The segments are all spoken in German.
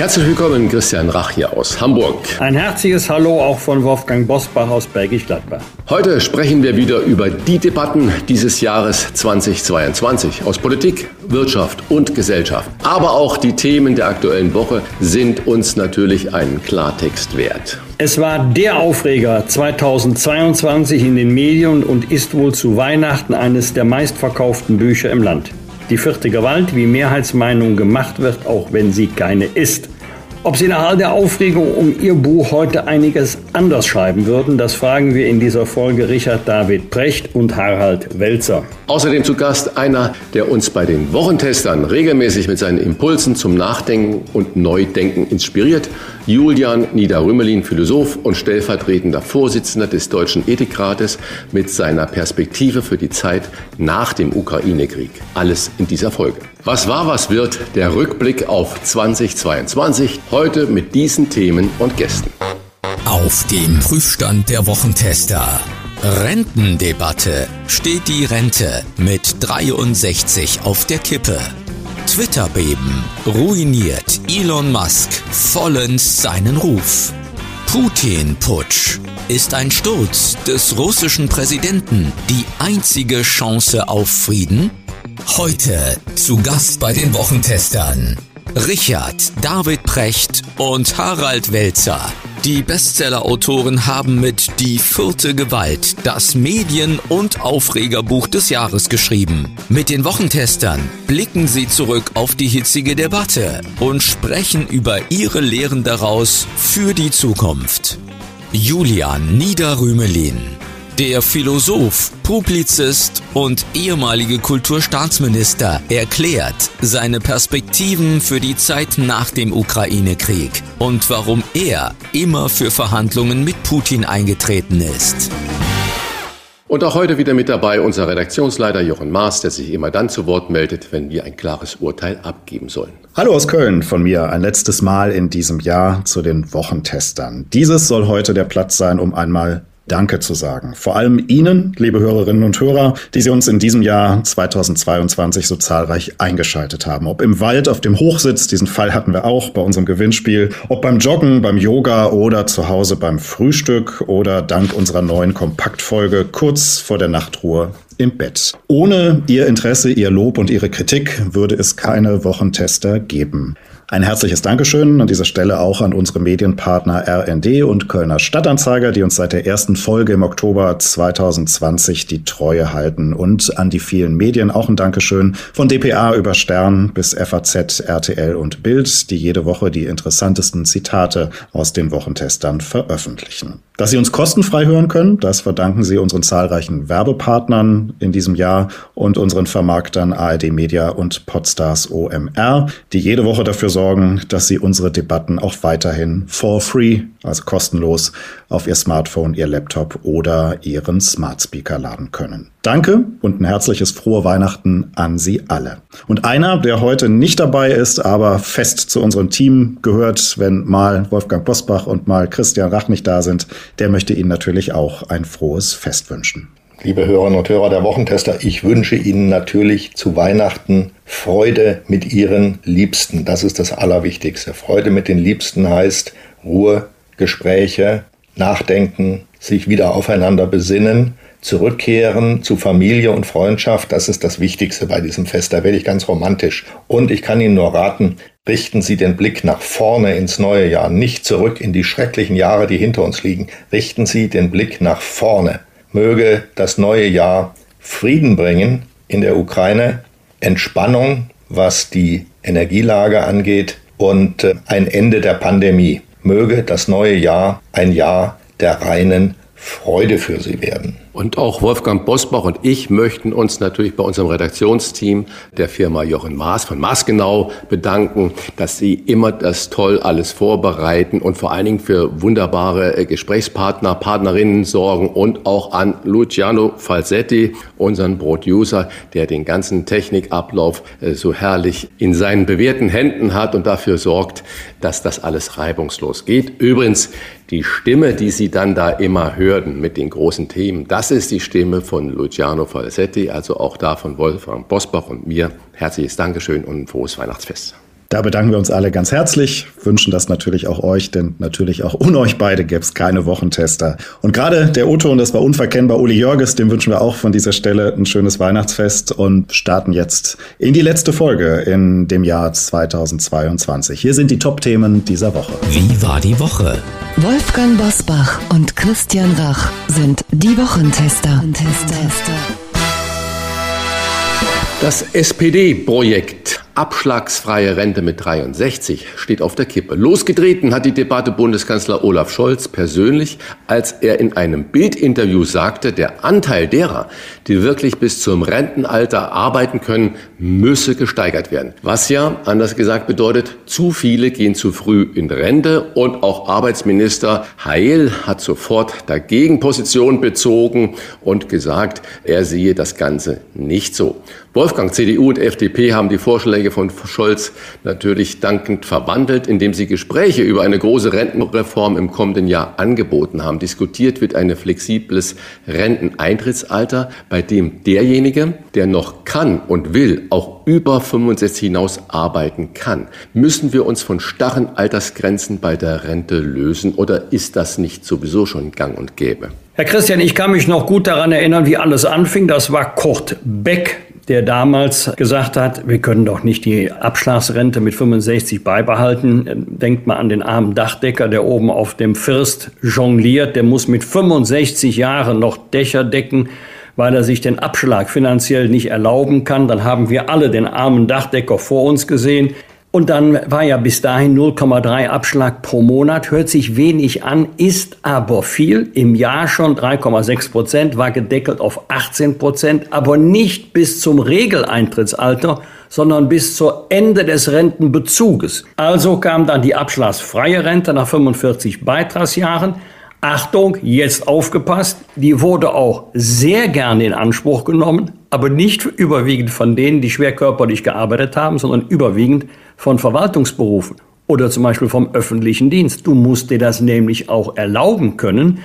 Herzlich willkommen, Christian Rach hier aus Hamburg. Ein herzliches Hallo auch von Wolfgang Bosbach aus Bergisch Gladbach. Heute sprechen wir wieder über die Debatten dieses Jahres 2022 aus Politik, Wirtschaft und Gesellschaft. Aber auch die Themen der aktuellen Woche sind uns natürlich einen Klartext wert. Es war der Aufreger 2022 in den Medien und ist wohl zu Weihnachten eines der meistverkauften Bücher im Land. Die vierte Gewalt, wie Mehrheitsmeinung gemacht wird, auch wenn sie keine ist. Ob Sie nach all der Aufregung um Ihr Buch heute einiges anders schreiben würden, das fragen wir in dieser Folge Richard David Precht und Harald Welzer. Außerdem zu Gast einer, der uns bei den Wochentestern regelmäßig mit seinen Impulsen zum Nachdenken und Neudenken inspiriert. Julian Niederrümelin, Philosoph und stellvertretender Vorsitzender des Deutschen Ethikrates mit seiner Perspektive für die Zeit nach dem Ukraine-Krieg. Alles in dieser Folge. Was war, was wird? Der Rückblick auf 2022. Heute mit diesen Themen und Gästen. Auf dem Prüfstand der Wochentester. Rentendebatte. Steht die Rente mit 63 auf der Kippe? Twitter-Beben ruiniert Elon Musk vollends seinen Ruf. Putin-Putsch. Ist ein Sturz des russischen Präsidenten die einzige Chance auf Frieden? Heute zu Gast bei den Wochentestern. Richard, David Precht und Harald Welzer. Die Bestseller-Autoren haben mit Die vierte Gewalt das Medien- und Aufregerbuch des Jahres geschrieben. Mit den Wochentestern blicken sie zurück auf die hitzige Debatte und sprechen über ihre Lehren daraus für die Zukunft. Julian Niederrümelin der Philosoph, Publizist und ehemalige Kulturstaatsminister erklärt seine Perspektiven für die Zeit nach dem Ukraine-Krieg und warum er immer für Verhandlungen mit Putin eingetreten ist. Und auch heute wieder mit dabei unser Redaktionsleiter Jochen Maas, der sich immer dann zu Wort meldet, wenn wir ein klares Urteil abgeben sollen. Hallo aus Köln von mir, ein letztes Mal in diesem Jahr zu den Wochentestern. Dieses soll heute der Platz sein, um einmal Danke zu sagen. Vor allem Ihnen, liebe Hörerinnen und Hörer, die Sie uns in diesem Jahr 2022 so zahlreich eingeschaltet haben. Ob im Wald, auf dem Hochsitz, diesen Fall hatten wir auch bei unserem Gewinnspiel, ob beim Joggen, beim Yoga oder zu Hause beim Frühstück oder dank unserer neuen Kompaktfolge kurz vor der Nachtruhe im Bett. Ohne Ihr Interesse, Ihr Lob und Ihre Kritik würde es keine Wochentester geben. Ein herzliches Dankeschön an dieser Stelle auch an unsere Medienpartner RND und Kölner Stadtanzeiger, die uns seit der ersten Folge im Oktober 2020 die Treue halten. Und an die vielen Medien auch ein Dankeschön von dpa über Stern bis FAZ, RTL und Bild, die jede Woche die interessantesten Zitate aus den Wochentestern veröffentlichen. Dass Sie uns kostenfrei hören können, das verdanken Sie unseren zahlreichen Werbepartnern in diesem Jahr und unseren Vermarktern ARD Media und Podstars OMR, die jede Woche dafür sorgen, sorgen, dass Sie unsere Debatten auch weiterhin for free, also kostenlos, auf Ihr Smartphone, Ihr Laptop oder Ihren Smart Speaker laden können. Danke und ein herzliches frohe Weihnachten an Sie alle. Und einer, der heute nicht dabei ist, aber fest zu unserem Team gehört, wenn mal Wolfgang Bosbach und mal Christian Rach nicht da sind, der möchte Ihnen natürlich auch ein frohes Fest wünschen. Liebe Hörerinnen und Hörer der Wochentester, ich wünsche Ihnen natürlich zu Weihnachten Freude mit Ihren Liebsten. Das ist das Allerwichtigste. Freude mit den Liebsten heißt Ruhe, Gespräche, Nachdenken, sich wieder aufeinander besinnen, zurückkehren zu Familie und Freundschaft. Das ist das Wichtigste bei diesem Fest. Da werde ich ganz romantisch. Und ich kann Ihnen nur raten, richten Sie den Blick nach vorne ins neue Jahr, nicht zurück in die schrecklichen Jahre, die hinter uns liegen. Richten Sie den Blick nach vorne möge das neue Jahr Frieden bringen in der Ukraine, Entspannung, was die Energielage angeht und äh, ein Ende der Pandemie. Möge das neue Jahr ein Jahr der reinen Freude für Sie werden. Und auch Wolfgang Bosbach und ich möchten uns natürlich bei unserem Redaktionsteam der Firma Jochen Maas von Maasgenau bedanken, dass sie immer das toll alles vorbereiten und vor allen Dingen für wunderbare äh, Gesprächspartner, Partnerinnen sorgen und auch an Luciano Falsetti, unseren Producer, der den ganzen Technikablauf äh, so herrlich in seinen bewährten Händen hat und dafür sorgt, dass das alles reibungslos geht. Übrigens, die Stimme, die Sie dann da immer hörten mit den großen Themen, das ist die Stimme von Luciano Falsetti, also auch da von Wolfgang Bosbach und mir. Herzliches Dankeschön und ein frohes Weihnachtsfest. Da bedanken wir uns alle ganz herzlich, wünschen das natürlich auch euch, denn natürlich auch ohne euch beide gäbe es keine Wochentester. Und gerade der Otto, und das war unverkennbar, Uli Jörges, dem wünschen wir auch von dieser Stelle ein schönes Weihnachtsfest und starten jetzt in die letzte Folge in dem Jahr 2022. Hier sind die Top-Themen dieser Woche. Wie war die Woche? Wolfgang Bosbach und Christian Rach sind die Wochentester. Das SPD-Projekt Abschlagsfreie Rente mit 63 steht auf der Kippe. Losgetreten hat die Debatte Bundeskanzler Olaf Scholz persönlich, als er in einem Bildinterview sagte, der Anteil derer, die wirklich bis zum Rentenalter arbeiten können, müsse gesteigert werden. Was ja, anders gesagt, bedeutet, zu viele gehen zu früh in Rente und auch Arbeitsminister Heil hat sofort dagegen Position bezogen und gesagt, er sehe das Ganze nicht so. Wolfgang, CDU und FDP haben die Vorschläge von Scholz natürlich dankend verwandelt, indem sie Gespräche über eine große Rentenreform im kommenden Jahr angeboten haben. Diskutiert wird ein flexibles Renteneintrittsalter, bei dem derjenige, der noch kann und will, auch über 65 hinaus arbeiten kann. Müssen wir uns von starren Altersgrenzen bei der Rente lösen oder ist das nicht sowieso schon gang und gäbe? Herr Christian, ich kann mich noch gut daran erinnern, wie alles anfing. Das war Kurt Beck, der damals gesagt hat, wir können doch nicht die Abschlagsrente mit 65 beibehalten. Denkt mal an den armen Dachdecker, der oben auf dem First jongliert. Der muss mit 65 Jahren noch Dächer decken, weil er sich den Abschlag finanziell nicht erlauben kann. Dann haben wir alle den armen Dachdecker vor uns gesehen. Und dann war ja bis dahin 0,3 Abschlag pro Monat, hört sich wenig an, ist aber viel. Im Jahr schon 3,6 Prozent, war gedeckelt auf 18 Prozent, aber nicht bis zum Regeleintrittsalter, sondern bis zur Ende des Rentenbezuges. Also kam dann die abschlagsfreie Rente nach 45 Beitragsjahren. Achtung, jetzt aufgepasst, die wurde auch sehr gerne in Anspruch genommen, aber nicht überwiegend von denen, die schwer körperlich gearbeitet haben, sondern überwiegend von Verwaltungsberufen oder zum Beispiel vom öffentlichen Dienst. Du musst dir das nämlich auch erlauben können,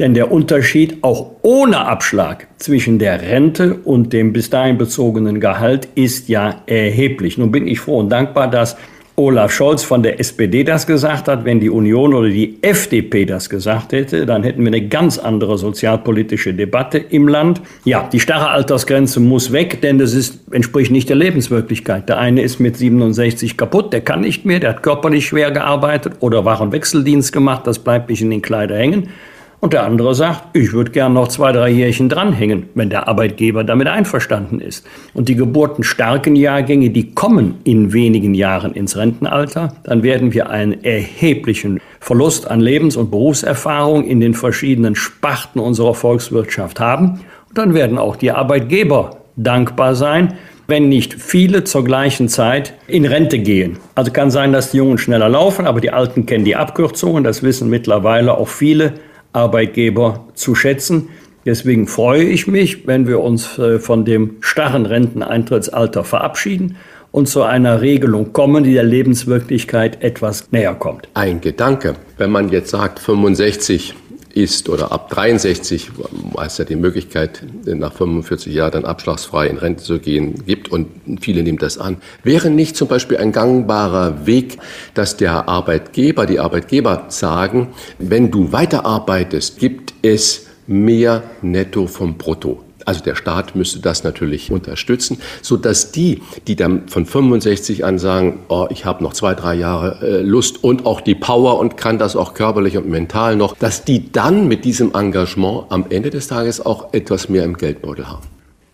denn der Unterschied auch ohne Abschlag zwischen der Rente und dem bis dahin bezogenen Gehalt ist ja erheblich. Nun bin ich froh und dankbar, dass Olaf Scholz von der SPD das gesagt hat, wenn die Union oder die FDP das gesagt hätte, dann hätten wir eine ganz andere sozialpolitische Debatte im Land. Ja, die starre Altersgrenze muss weg, denn das ist, entspricht nicht der Lebenswirklichkeit. Der eine ist mit 67 kaputt, der kann nicht mehr, der hat körperlich schwer gearbeitet oder Wachenwechseldienst gemacht, das bleibt nicht in den Kleider hängen. Und der andere sagt, ich würde gern noch zwei, drei Jährchen dranhängen, wenn der Arbeitgeber damit einverstanden ist. Und die geburtenstarken Jahrgänge, die kommen in wenigen Jahren ins Rentenalter, dann werden wir einen erheblichen Verlust an Lebens- und Berufserfahrung in den verschiedenen Sparten unserer Volkswirtschaft haben. Und dann werden auch die Arbeitgeber dankbar sein, wenn nicht viele zur gleichen Zeit in Rente gehen. Also kann sein, dass die Jungen schneller laufen, aber die Alten kennen die Abkürzungen. Das wissen mittlerweile auch viele Arbeitgeber zu schätzen. Deswegen freue ich mich, wenn wir uns äh, von dem starren Renteneintrittsalter verabschieden und zu einer Regelung kommen, die der Lebenswirklichkeit etwas näher kommt. Ein Gedanke, wenn man jetzt sagt 65 ist oder ab 63, weil es ja die Möglichkeit, nach 45 Jahren dann abschlagsfrei in Rente zu gehen gibt und viele nehmen das an. Wäre nicht zum Beispiel ein gangbarer Weg, dass der Arbeitgeber, die Arbeitgeber sagen, wenn du weiterarbeitest, gibt es mehr Netto vom Brutto. Also der Staat müsste das natürlich unterstützen, so dass die, die dann von 65 an sagen, oh, ich habe noch zwei, drei Jahre äh, Lust und auch die Power und kann das auch körperlich und mental noch, dass die dann mit diesem Engagement am Ende des Tages auch etwas mehr im Geldbeutel haben.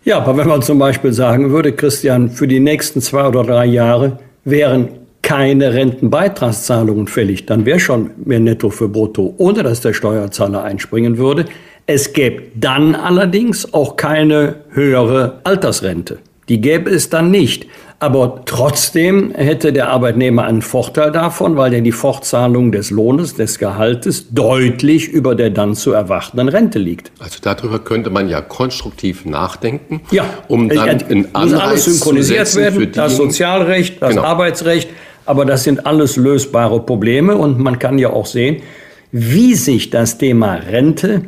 Ja, aber wenn man zum Beispiel sagen würde, Christian, für die nächsten zwei oder drei Jahre wären keine Rentenbeitragszahlungen fällig, dann wäre schon mehr Netto für Brutto, ohne dass der Steuerzahler einspringen würde. Es gäbe dann allerdings auch keine höhere Altersrente. Die gäbe es dann nicht. Aber trotzdem hätte der Arbeitnehmer einen Vorteil davon, weil ja die Fortzahlung des Lohnes, des Gehaltes deutlich über der dann zu erwartenden Rente liegt. Also darüber könnte man ja konstruktiv nachdenken, ja, um dann einen Anreiz alles synchronisiert zu werden, das Sozialrecht, das genau. Arbeitsrecht, aber das sind alles lösbare Probleme und man kann ja auch sehen, wie sich das Thema Rente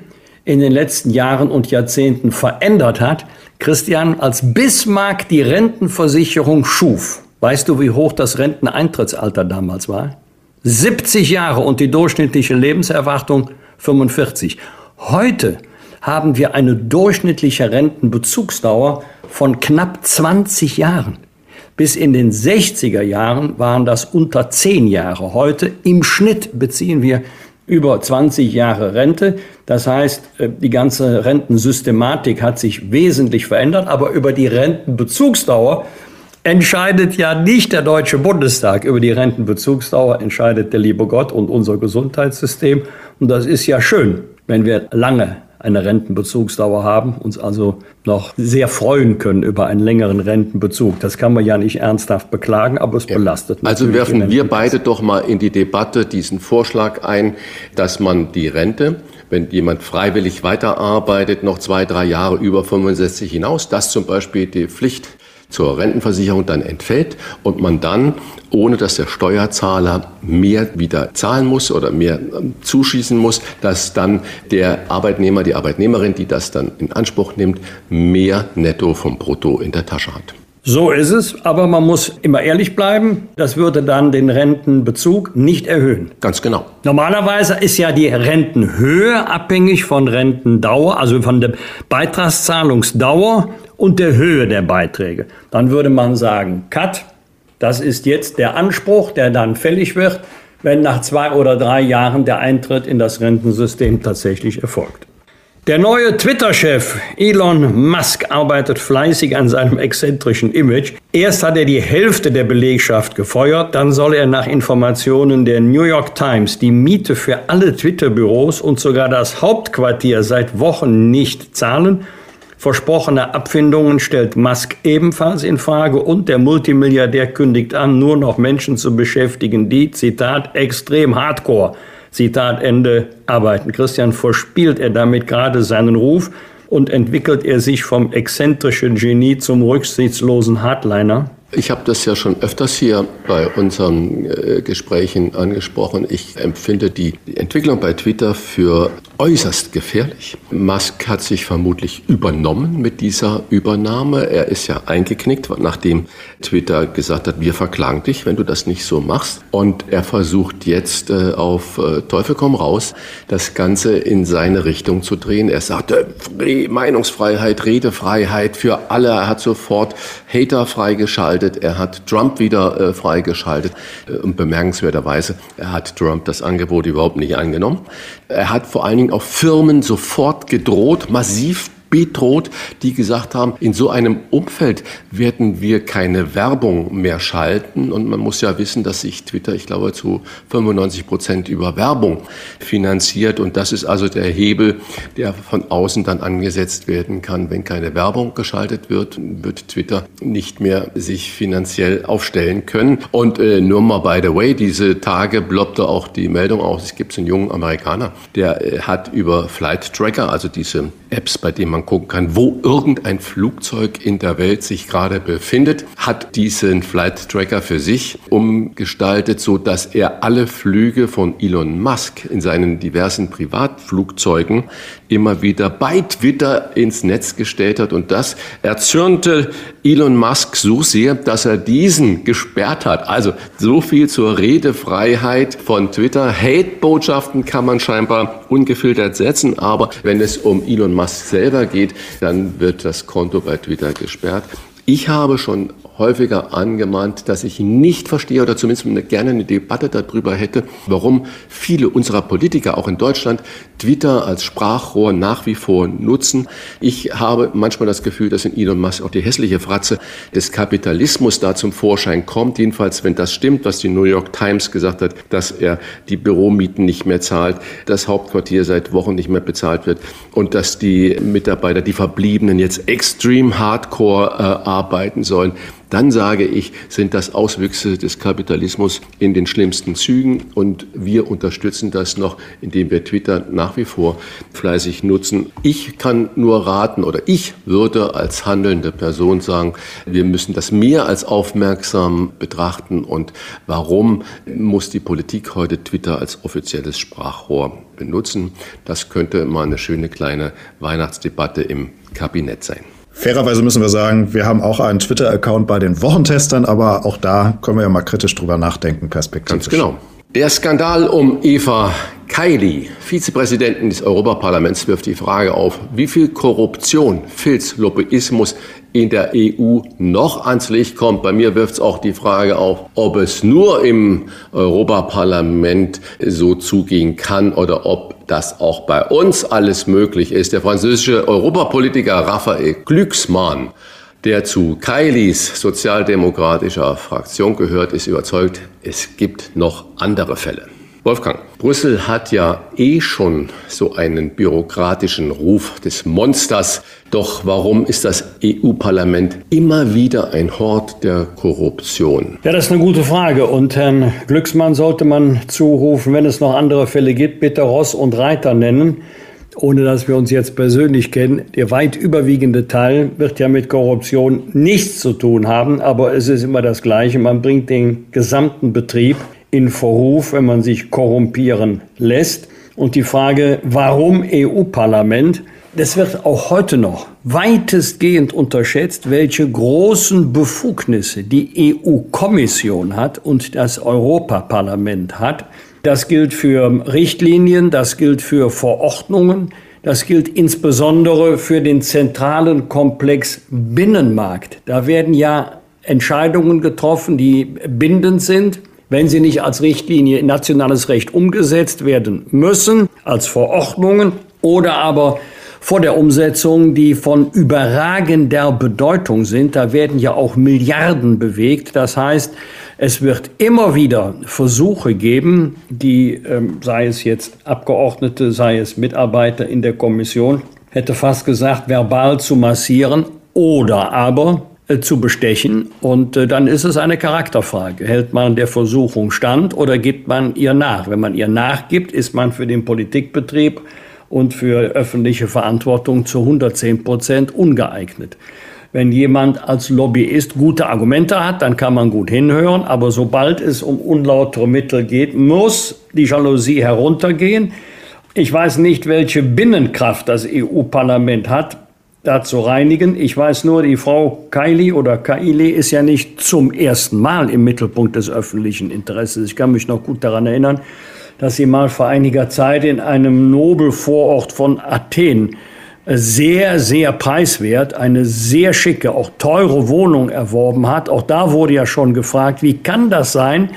in den letzten Jahren und Jahrzehnten verändert hat. Christian, als Bismarck die Rentenversicherung schuf, weißt du, wie hoch das Renteneintrittsalter damals war? 70 Jahre und die durchschnittliche Lebenserwartung 45. Heute haben wir eine durchschnittliche Rentenbezugsdauer von knapp 20 Jahren. Bis in den 60er Jahren waren das unter 10 Jahre. Heute im Schnitt beziehen wir über 20 Jahre Rente. Das heißt, äh, die ganze Rentensystematik hat sich wesentlich verändert, aber über die Rentenbezugsdauer entscheidet ja nicht der Deutsche Bundestag. Über die Rentenbezugsdauer entscheidet der liebe Gott und unser Gesundheitssystem. Und das ist ja schön, wenn wir lange eine Rentenbezugsdauer haben, uns also noch sehr freuen können über einen längeren Rentenbezug. Das kann man ja nicht ernsthaft beklagen, aber es ja. belastet. Also werfen wir beide doch mal in die Debatte diesen Vorschlag ein, dass man die Rente wenn jemand freiwillig weiterarbeitet, noch zwei, drei Jahre über 65 hinaus, dass zum Beispiel die Pflicht zur Rentenversicherung dann entfällt und man dann, ohne dass der Steuerzahler mehr wieder zahlen muss oder mehr ähm, zuschießen muss, dass dann der Arbeitnehmer, die Arbeitnehmerin, die das dann in Anspruch nimmt, mehr Netto vom Brutto in der Tasche hat. So ist es, aber man muss immer ehrlich bleiben. Das würde dann den Rentenbezug nicht erhöhen. Ganz genau. Normalerweise ist ja die Rentenhöhe abhängig von Rentendauer, also von der Beitragszahlungsdauer und der Höhe der Beiträge. Dann würde man sagen, Cut, das ist jetzt der Anspruch, der dann fällig wird, wenn nach zwei oder drei Jahren der Eintritt in das Rentensystem tatsächlich erfolgt. Der neue Twitter-Chef Elon Musk arbeitet fleißig an seinem exzentrischen Image. Erst hat er die Hälfte der Belegschaft gefeuert, dann soll er nach Informationen der New York Times die Miete für alle Twitter-Büros und sogar das Hauptquartier seit Wochen nicht zahlen. Versprochene Abfindungen stellt Musk ebenfalls in Frage und der Multimilliardär kündigt an, nur noch Menschen zu beschäftigen, die, Zitat, extrem hardcore Zitat Ende, arbeiten. Christian verspielt er damit gerade seinen Ruf und entwickelt er sich vom exzentrischen Genie zum rücksichtslosen Hardliner? Ich habe das ja schon öfters hier bei unseren äh, Gesprächen angesprochen. Ich empfinde die, die Entwicklung bei Twitter für äußerst gefährlich. Musk hat sich vermutlich übernommen mit dieser Übernahme. Er ist ja eingeknickt, nachdem Twitter gesagt hat, wir verklagen dich, wenn du das nicht so machst. Und er versucht jetzt äh, auf äh, Teufel komm raus, das Ganze in seine Richtung zu drehen. Er sagte, Meinungsfreiheit, Redefreiheit für alle. Er hat sofort Hater freigeschaltet. Er hat Trump wieder äh, freigeschaltet. Äh, und bemerkenswerterweise, er hat Trump das Angebot überhaupt nicht angenommen. Er hat vor allen Dingen auch Firmen sofort gedroht, massiv bedroht, die gesagt haben, in so einem Umfeld werden wir keine Werbung mehr schalten. Und man muss ja wissen, dass sich Twitter, ich glaube, zu 95 Prozent über Werbung finanziert. Und das ist also der Hebel, der von außen dann angesetzt werden kann. Wenn keine Werbung geschaltet wird, wird Twitter nicht mehr sich finanziell aufstellen können. Und äh, nur mal by the way, diese Tage bloppte auch die Meldung aus, es gibt einen jungen Amerikaner, der äh, hat über Flight Tracker, also diese Apps, bei denen man gucken kann, wo irgendein Flugzeug in der Welt sich gerade befindet, hat diesen Flight Tracker für sich umgestaltet, so dass er alle Flüge von Elon Musk in seinen diversen Privatflugzeugen immer wieder bei Twitter ins Netz gestellt hat und das erzürnte Elon Musk so sehr, dass er diesen gesperrt hat. Also so viel zur Redefreiheit von Twitter. Hate-Botschaften kann man scheinbar ungefiltert setzen, aber wenn es um Elon Musk selber geht, dann wird das Konto bei Twitter gesperrt. Ich habe schon häufiger angemahnt, dass ich nicht verstehe oder zumindest gerne eine Debatte darüber hätte, warum viele unserer Politiker auch in Deutschland Twitter als Sprachrohr nach wie vor nutzen. Ich habe manchmal das Gefühl, dass in Elon Musk auch die hässliche Fratze des Kapitalismus da zum Vorschein kommt. Jedenfalls, wenn das stimmt, was die New York Times gesagt hat, dass er die Büromieten nicht mehr zahlt, das Hauptquartier seit Wochen nicht mehr bezahlt wird und dass die Mitarbeiter, die Verbliebenen jetzt extrem hardcore äh, arbeiten sollen dann sage ich, sind das Auswüchse des Kapitalismus in den schlimmsten Zügen und wir unterstützen das noch, indem wir Twitter nach wie vor fleißig nutzen. Ich kann nur raten oder ich würde als handelnde Person sagen, wir müssen das mehr als aufmerksam betrachten und warum muss die Politik heute Twitter als offizielles Sprachrohr benutzen? Das könnte mal eine schöne kleine Weihnachtsdebatte im Kabinett sein. Fairerweise müssen wir sagen, wir haben auch einen Twitter-Account bei den Wochentestern, aber auch da können wir ja mal kritisch drüber nachdenken, perspektivisch. Ganz genau. Der Skandal um Eva Kaili, Vizepräsidentin des Europaparlaments, wirft die Frage auf, wie viel Korruption, Filz, Lobbyismus in der EU noch ans Licht kommt. Bei mir wirft es auch die Frage auf, ob es nur im Europaparlament so zugehen kann oder ob das auch bei uns alles möglich ist. Der französische Europapolitiker Raphael Glücksmann, der zu Kailis sozialdemokratischer Fraktion gehört, ist überzeugt, es gibt noch andere Fälle. Wolfgang, Brüssel hat ja eh schon so einen bürokratischen Ruf des Monsters. Doch warum ist das EU-Parlament immer wieder ein Hort der Korruption? Ja, das ist eine gute Frage. Und Herrn Glücksmann sollte man zurufen, wenn es noch andere Fälle gibt, bitte Ross und Reiter nennen ohne dass wir uns jetzt persönlich kennen, der weit überwiegende Teil wird ja mit Korruption nichts zu tun haben, aber es ist immer das Gleiche. Man bringt den gesamten Betrieb in Verruf, wenn man sich korrumpieren lässt. Und die Frage, warum EU-Parlament? Das wird auch heute noch weitestgehend unterschätzt, welche großen Befugnisse die EU-Kommission hat und das Europaparlament hat. Das gilt für Richtlinien, das gilt für Verordnungen, das gilt insbesondere für den zentralen Komplex Binnenmarkt. Da werden ja Entscheidungen getroffen, die bindend sind wenn sie nicht als Richtlinie in nationales Recht umgesetzt werden müssen, als Verordnungen oder aber vor der Umsetzung, die von überragender Bedeutung sind. Da werden ja auch Milliarden bewegt. Das heißt, es wird immer wieder Versuche geben, die, ähm, sei es jetzt Abgeordnete, sei es Mitarbeiter in der Kommission, hätte fast gesagt, verbal zu massieren oder aber äh, zu bestechen. Und äh, dann ist es eine Charakterfrage. Hält man der Versuchung stand oder gibt man ihr nach? Wenn man ihr nachgibt, ist man für den Politikbetrieb und für öffentliche Verantwortung zu 110 Prozent ungeeignet. Wenn jemand als Lobbyist gute Argumente hat, dann kann man gut hinhören, aber sobald es um unlautere Mittel geht, muss die Jalousie heruntergehen. Ich weiß nicht, welche Binnenkraft das EU-Parlament hat, da zu reinigen. Ich weiß nur, die Frau Kaili oder Kaili ist ja nicht zum ersten Mal im Mittelpunkt des öffentlichen Interesses. Ich kann mich noch gut daran erinnern, dass sie mal vor einiger Zeit in einem Nobelvorort von Athen sehr, sehr preiswert eine sehr schicke, auch teure Wohnung erworben hat. Auch da wurde ja schon gefragt, wie kann das sein,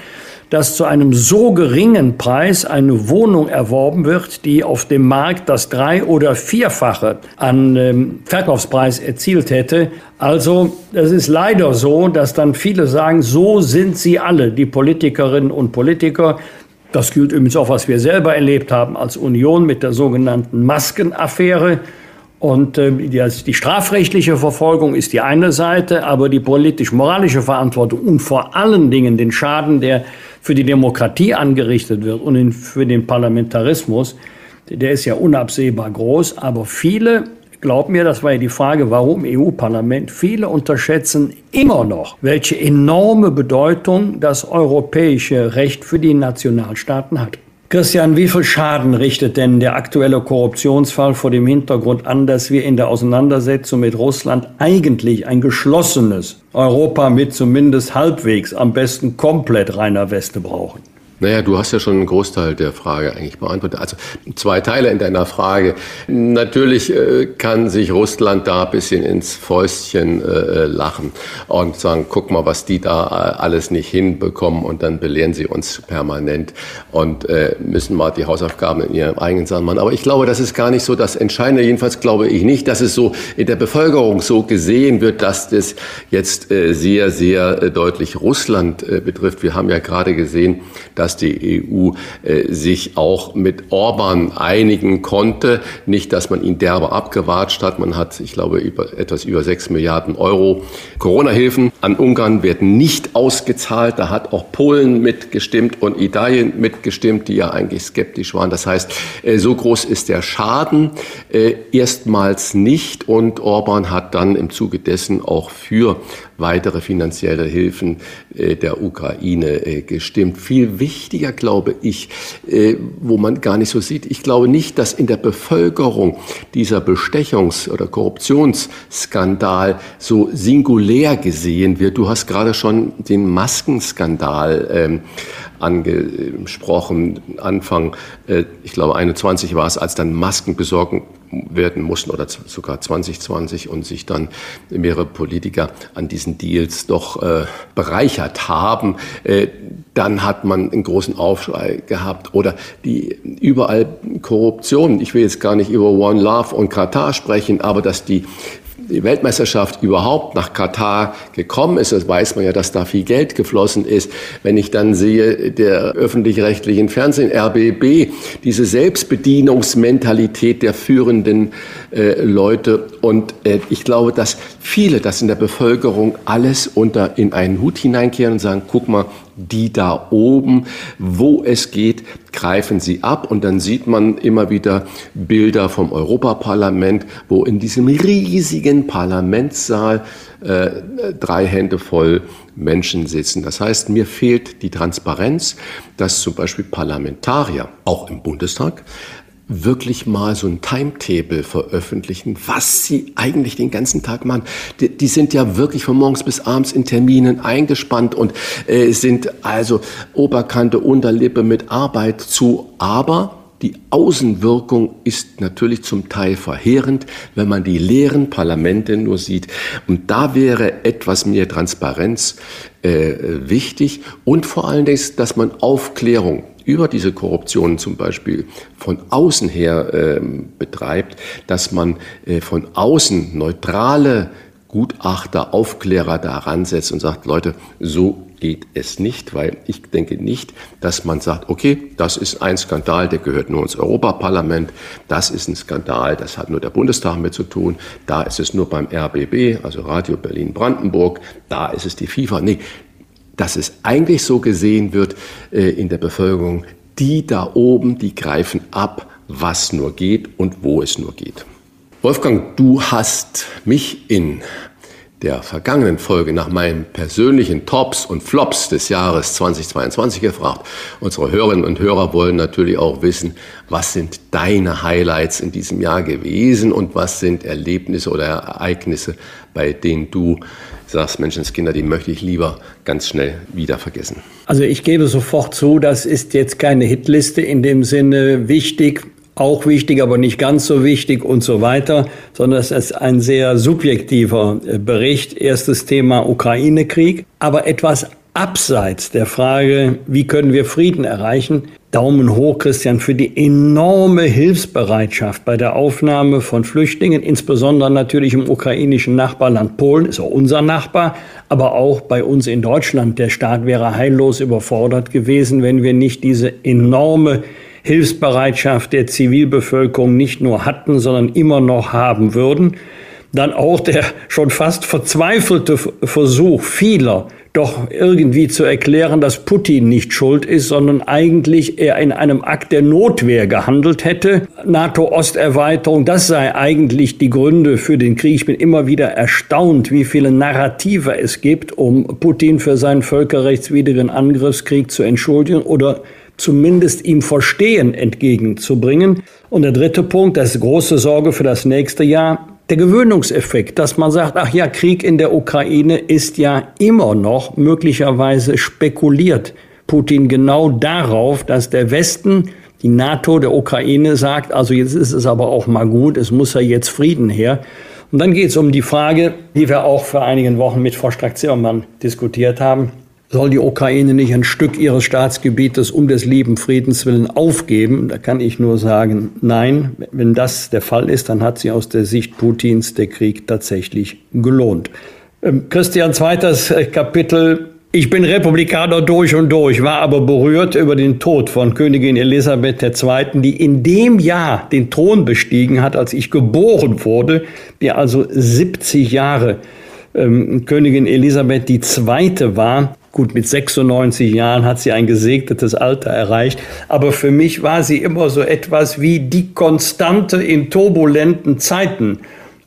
dass zu einem so geringen Preis eine Wohnung erworben wird, die auf dem Markt das drei- oder vierfache an ähm, Verkaufspreis erzielt hätte. Also es ist leider so, dass dann viele sagen, so sind sie alle, die Politikerinnen und Politiker. Das gilt übrigens auch, was wir selber erlebt haben als Union mit der sogenannten Maskenaffäre. Und äh, die, die strafrechtliche Verfolgung ist die eine Seite, aber die politisch-moralische Verantwortung und vor allen Dingen den Schaden, der für die Demokratie angerichtet wird und für den Parlamentarismus, der ist ja unabsehbar groß. Aber viele, glauben mir, das war ja die Frage, warum EU-Parlament, viele unterschätzen immer noch, welche enorme Bedeutung das europäische Recht für die Nationalstaaten hat. Christian, wie viel Schaden richtet denn der aktuelle Korruptionsfall vor dem Hintergrund an, dass wir in der Auseinandersetzung mit Russland eigentlich ein geschlossenes Europa mit zumindest halbwegs, am besten komplett reiner Weste brauchen? Naja, du hast ja schon einen Großteil der Frage eigentlich beantwortet. Also zwei Teile in deiner Frage. Natürlich äh, kann sich Russland da ein bisschen ins Fäustchen äh, lachen und sagen, guck mal, was die da äh, alles nicht hinbekommen und dann belehren sie uns permanent und äh, müssen mal die Hausaufgaben in ihrem eigenen Sachen machen. Aber ich glaube, das ist gar nicht so das Entscheidende. Jedenfalls glaube ich nicht, dass es so in der Bevölkerung so gesehen wird, dass das jetzt äh, sehr, sehr äh, deutlich Russland äh, betrifft. Wir haben ja gerade gesehen, dass dass die EU äh, sich auch mit Orban einigen konnte. Nicht, dass man ihn derbe abgewatscht hat. Man hat, ich glaube, über, etwas über sechs Milliarden Euro Corona-Hilfen an Ungarn werden nicht ausgezahlt. Da hat auch Polen mitgestimmt und Italien mitgestimmt, die ja eigentlich skeptisch waren. Das heißt, äh, so groß ist der Schaden äh, erstmals nicht. Und Orban hat dann im Zuge dessen auch für weitere finanzielle Hilfen der Ukraine gestimmt. Viel wichtiger, glaube ich, äh, wo man gar nicht so sieht, ich glaube nicht, dass in der Bevölkerung dieser Bestechungs- oder Korruptionsskandal so singulär gesehen wird. Du hast gerade schon den Maskenskandal ähm, angesprochen. Anfang, ich glaube 21 war es, als dann Masken besorgen werden mussten oder sogar 2020 und sich dann mehrere Politiker an diesen Deals doch äh, bereichert haben, äh, dann hat man einen großen Aufschrei gehabt oder die überall Korruption. Ich will jetzt gar nicht über One Love und Katar sprechen, aber dass die Weltmeisterschaft überhaupt nach Katar gekommen ist, das weiß man ja, dass da viel Geld geflossen ist. Wenn ich dann sehe, der öffentlich-rechtlichen Fernsehen, RBB, diese Selbstbedienungsmentalität der führenden äh, Leute. Und äh, ich glaube, dass viele das in der Bevölkerung alles unter in einen Hut hineinkehren und sagen, guck mal, die da oben, wo es geht, greifen sie ab. Und dann sieht man immer wieder Bilder vom Europaparlament, wo in diesem riesigen Parlamentssaal äh, drei Hände voll Menschen sitzen. Das heißt, mir fehlt die Transparenz, dass zum Beispiel Parlamentarier, auch im Bundestag, wirklich mal so ein Timetable veröffentlichen, was sie eigentlich den ganzen Tag machen. Die, die sind ja wirklich von morgens bis abends in Terminen eingespannt und äh, sind also Oberkante, Unterlippe mit Arbeit zu. Aber die Außenwirkung ist natürlich zum Teil verheerend, wenn man die leeren Parlamente nur sieht. Und da wäre etwas mehr Transparenz äh, wichtig und vor allen Dingen, dass man Aufklärung über diese Korruption zum Beispiel von außen her äh, betreibt, dass man äh, von außen neutrale Gutachter, Aufklärer daran setzt und sagt, Leute, so geht es nicht, weil ich denke nicht, dass man sagt, okay, das ist ein Skandal, der gehört nur ins Europaparlament, das ist ein Skandal, das hat nur der Bundestag mit zu tun, da ist es nur beim RBB, also Radio Berlin Brandenburg, da ist es die FIFA. Nee, dass es eigentlich so gesehen wird äh, in der Bevölkerung, die da oben, die greifen ab, was nur geht und wo es nur geht. Wolfgang, du hast mich in der vergangenen Folge nach meinen persönlichen Tops und Flops des Jahres 2022 gefragt. Unsere Hörerinnen und Hörer wollen natürlich auch wissen, was sind deine Highlights in diesem Jahr gewesen und was sind Erlebnisse oder Ereignisse, bei denen du sagst, Menschenskinder, die möchte ich lieber ganz schnell wieder vergessen. Also ich gebe sofort zu, das ist jetzt keine Hitliste in dem Sinne wichtig, auch wichtig, aber nicht ganz so wichtig und so weiter, sondern es ist ein sehr subjektiver äh, Bericht. Erstes Thema Ukraine-Krieg, aber etwas abseits der Frage, wie können wir Frieden erreichen. Daumen hoch, Christian, für die enorme Hilfsbereitschaft bei der Aufnahme von Flüchtlingen, insbesondere natürlich im ukrainischen Nachbarland Polen, ist auch unser Nachbar, aber auch bei uns in Deutschland. Der Staat wäre heillos überfordert gewesen, wenn wir nicht diese enorme Hilfsbereitschaft der Zivilbevölkerung nicht nur hatten, sondern immer noch haben würden. Dann auch der schon fast verzweifelte Versuch vieler, doch irgendwie zu erklären, dass Putin nicht schuld ist, sondern eigentlich er in einem Akt der Notwehr gehandelt hätte. NATO-Osterweiterung, das sei eigentlich die Gründe für den Krieg. Ich bin immer wieder erstaunt, wie viele Narrative es gibt, um Putin für seinen völkerrechtswidrigen Angriffskrieg zu entschuldigen oder zumindest ihm Verstehen entgegenzubringen. Und der dritte Punkt, das große Sorge für das nächste Jahr, der Gewöhnungseffekt, dass man sagt, ach ja, Krieg in der Ukraine ist ja immer noch möglicherweise spekuliert Putin genau darauf, dass der Westen, die NATO der Ukraine sagt, also jetzt ist es aber auch mal gut, es muss ja jetzt Frieden her. Und dann geht es um die Frage, die wir auch vor einigen Wochen mit Frau Strack-Zimmermann diskutiert haben. Soll die Ukraine nicht ein Stück ihres Staatsgebietes um des lieben Friedens willen aufgeben? Da kann ich nur sagen, nein. Wenn das der Fall ist, dann hat sie aus der Sicht Putins der Krieg tatsächlich gelohnt. Ähm, Christian, zweites äh, Kapitel. Ich bin Republikaner durch und durch, war aber berührt über den Tod von Königin Elisabeth II., die in dem Jahr den Thron bestiegen hat, als ich geboren wurde, die also 70 Jahre ähm, Königin Elisabeth II. war. Gut, mit 96 Jahren hat sie ein gesegnetes Alter erreicht, aber für mich war sie immer so etwas wie die Konstante in turbulenten Zeiten.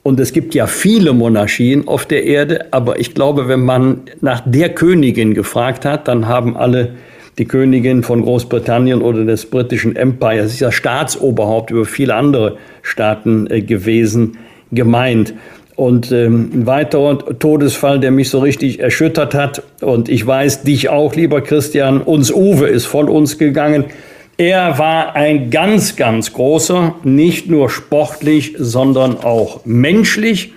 Und es gibt ja viele Monarchien auf der Erde, aber ich glaube, wenn man nach der Königin gefragt hat, dann haben alle die Königin von Großbritannien oder des britischen Empires, ist ja Staatsoberhaupt über viele andere Staaten äh, gewesen, gemeint. Und ähm, ein weiterer Todesfall, der mich so richtig erschüttert hat, und ich weiß dich auch, lieber Christian, uns Uwe ist von uns gegangen. Er war ein ganz, ganz großer, nicht nur sportlich, sondern auch menschlich.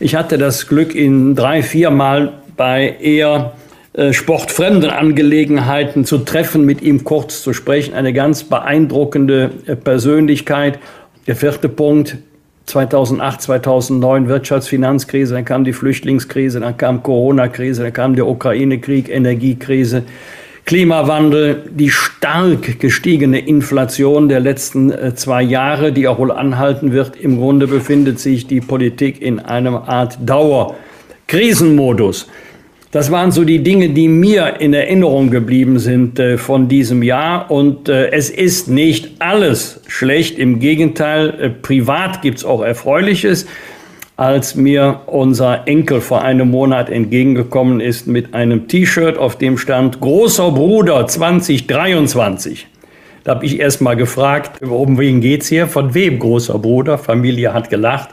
Ich hatte das Glück, ihn drei, viermal bei eher äh, sportfremden Angelegenheiten zu treffen, mit ihm kurz zu sprechen. Eine ganz beeindruckende äh, Persönlichkeit. Der vierte Punkt, 2008, 2009 Wirtschaftsfinanzkrise, dann kam die Flüchtlingskrise, dann kam Corona-Krise, dann kam der Ukraine-Krieg, Energiekrise. Klimawandel, die stark gestiegene Inflation der letzten äh, zwei Jahre, die auch wohl anhalten wird. Im Grunde befindet sich die Politik in einem Art Dauerkrisenmodus. Das waren so die Dinge, die mir in Erinnerung geblieben sind äh, von diesem Jahr. Und äh, es ist nicht alles schlecht. Im Gegenteil, äh, privat gibt's auch Erfreuliches als mir unser Enkel vor einem Monat entgegengekommen ist mit einem T-Shirt, auf dem stand Großer Bruder 2023. Da habe ich erst mal gefragt, um wen geht's hier? Von wem großer Bruder? Familie hat gelacht.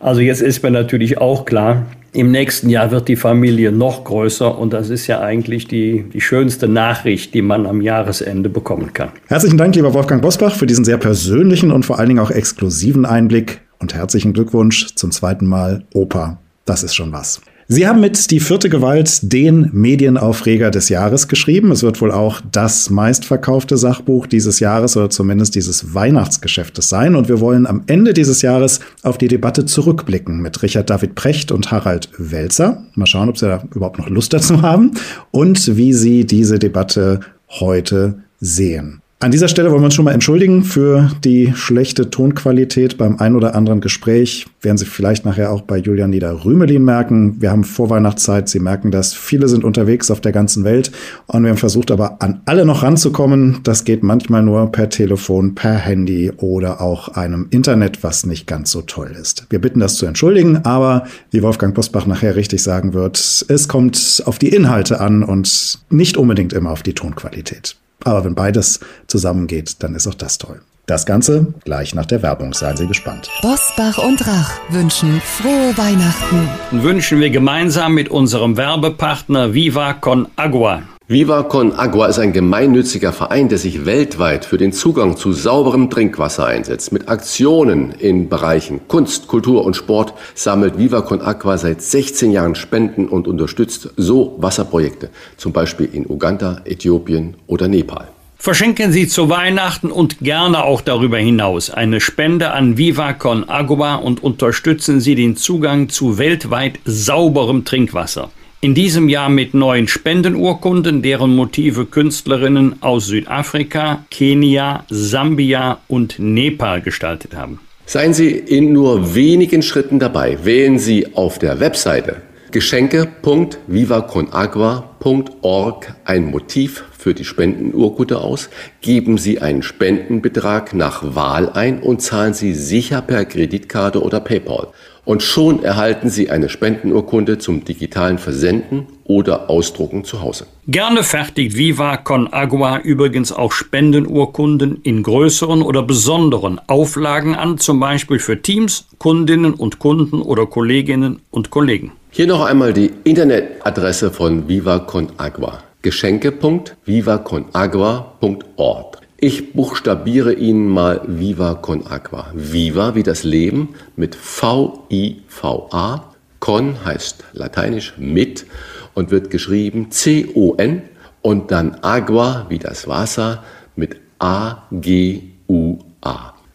Also jetzt ist mir natürlich auch klar, im nächsten Jahr wird die Familie noch größer und das ist ja eigentlich die, die schönste Nachricht, die man am Jahresende bekommen kann. Herzlichen Dank, lieber Wolfgang Bosbach, für diesen sehr persönlichen und vor allen Dingen auch exklusiven Einblick und herzlichen Glückwunsch zum zweiten Mal Opa. Das ist schon was. Sie haben mit Die vierte Gewalt den Medienaufreger des Jahres geschrieben. Es wird wohl auch das meistverkaufte Sachbuch dieses Jahres oder zumindest dieses Weihnachtsgeschäftes sein. Und wir wollen am Ende dieses Jahres auf die Debatte zurückblicken mit Richard David Precht und Harald Welzer. Mal schauen, ob Sie da überhaupt noch Lust dazu haben und wie Sie diese Debatte heute sehen. An dieser Stelle wollen wir uns schon mal entschuldigen für die schlechte Tonqualität beim ein oder anderen Gespräch. Werden Sie vielleicht nachher auch bei Julian Nieder-Rümelin merken. Wir haben Vorweihnachtszeit. Sie merken das. Viele sind unterwegs auf der ganzen Welt. Und wir haben versucht, aber an alle noch ranzukommen. Das geht manchmal nur per Telefon, per Handy oder auch einem Internet, was nicht ganz so toll ist. Wir bitten das zu entschuldigen, aber wie Wolfgang Postbach nachher richtig sagen wird, es kommt auf die Inhalte an und nicht unbedingt immer auf die Tonqualität. Aber wenn beides zusammengeht, dann ist auch das toll. Das Ganze gleich nach der Werbung. Seien Sie gespannt. Bosbach und Rach wünschen frohe Weihnachten. Wünschen wir gemeinsam mit unserem Werbepartner Viva Con Agua. Viva Con Agua ist ein gemeinnütziger Verein, der sich weltweit für den Zugang zu sauberem Trinkwasser einsetzt. Mit Aktionen in Bereichen Kunst, Kultur und Sport sammelt Viva Con Agua seit 16 Jahren Spenden und unterstützt so Wasserprojekte, zum Beispiel in Uganda, Äthiopien oder Nepal. Verschenken Sie zu Weihnachten und gerne auch darüber hinaus eine Spende an Viva Con Agua und unterstützen Sie den Zugang zu weltweit sauberem Trinkwasser. In diesem Jahr mit neuen Spendenurkunden, deren Motive Künstlerinnen aus Südafrika, Kenia, Sambia und Nepal gestaltet haben. Seien Sie in nur wenigen Schritten dabei. Wählen Sie auf der Webseite geschenke.vivaconagua.org ein Motiv für die Spendenurkunde aus, geben Sie einen Spendenbetrag nach Wahl ein und zahlen Sie sicher per Kreditkarte oder PayPal. Und schon erhalten Sie eine Spendenurkunde zum digitalen Versenden oder Ausdrucken zu Hause. Gerne fertigt Viva Con Agua übrigens auch Spendenurkunden in größeren oder besonderen Auflagen an, zum Beispiel für Teams, Kundinnen und Kunden oder Kolleginnen und Kollegen. Hier noch einmal die Internetadresse von Viva Con Agua geschenke.vivaconagua.org. Ich buchstabiere Ihnen mal Viva con Agua. Viva wie das Leben mit V-I-V-A. Con heißt lateinisch mit und wird geschrieben C-O-N und dann Agua wie das Wasser mit A-G-U-A.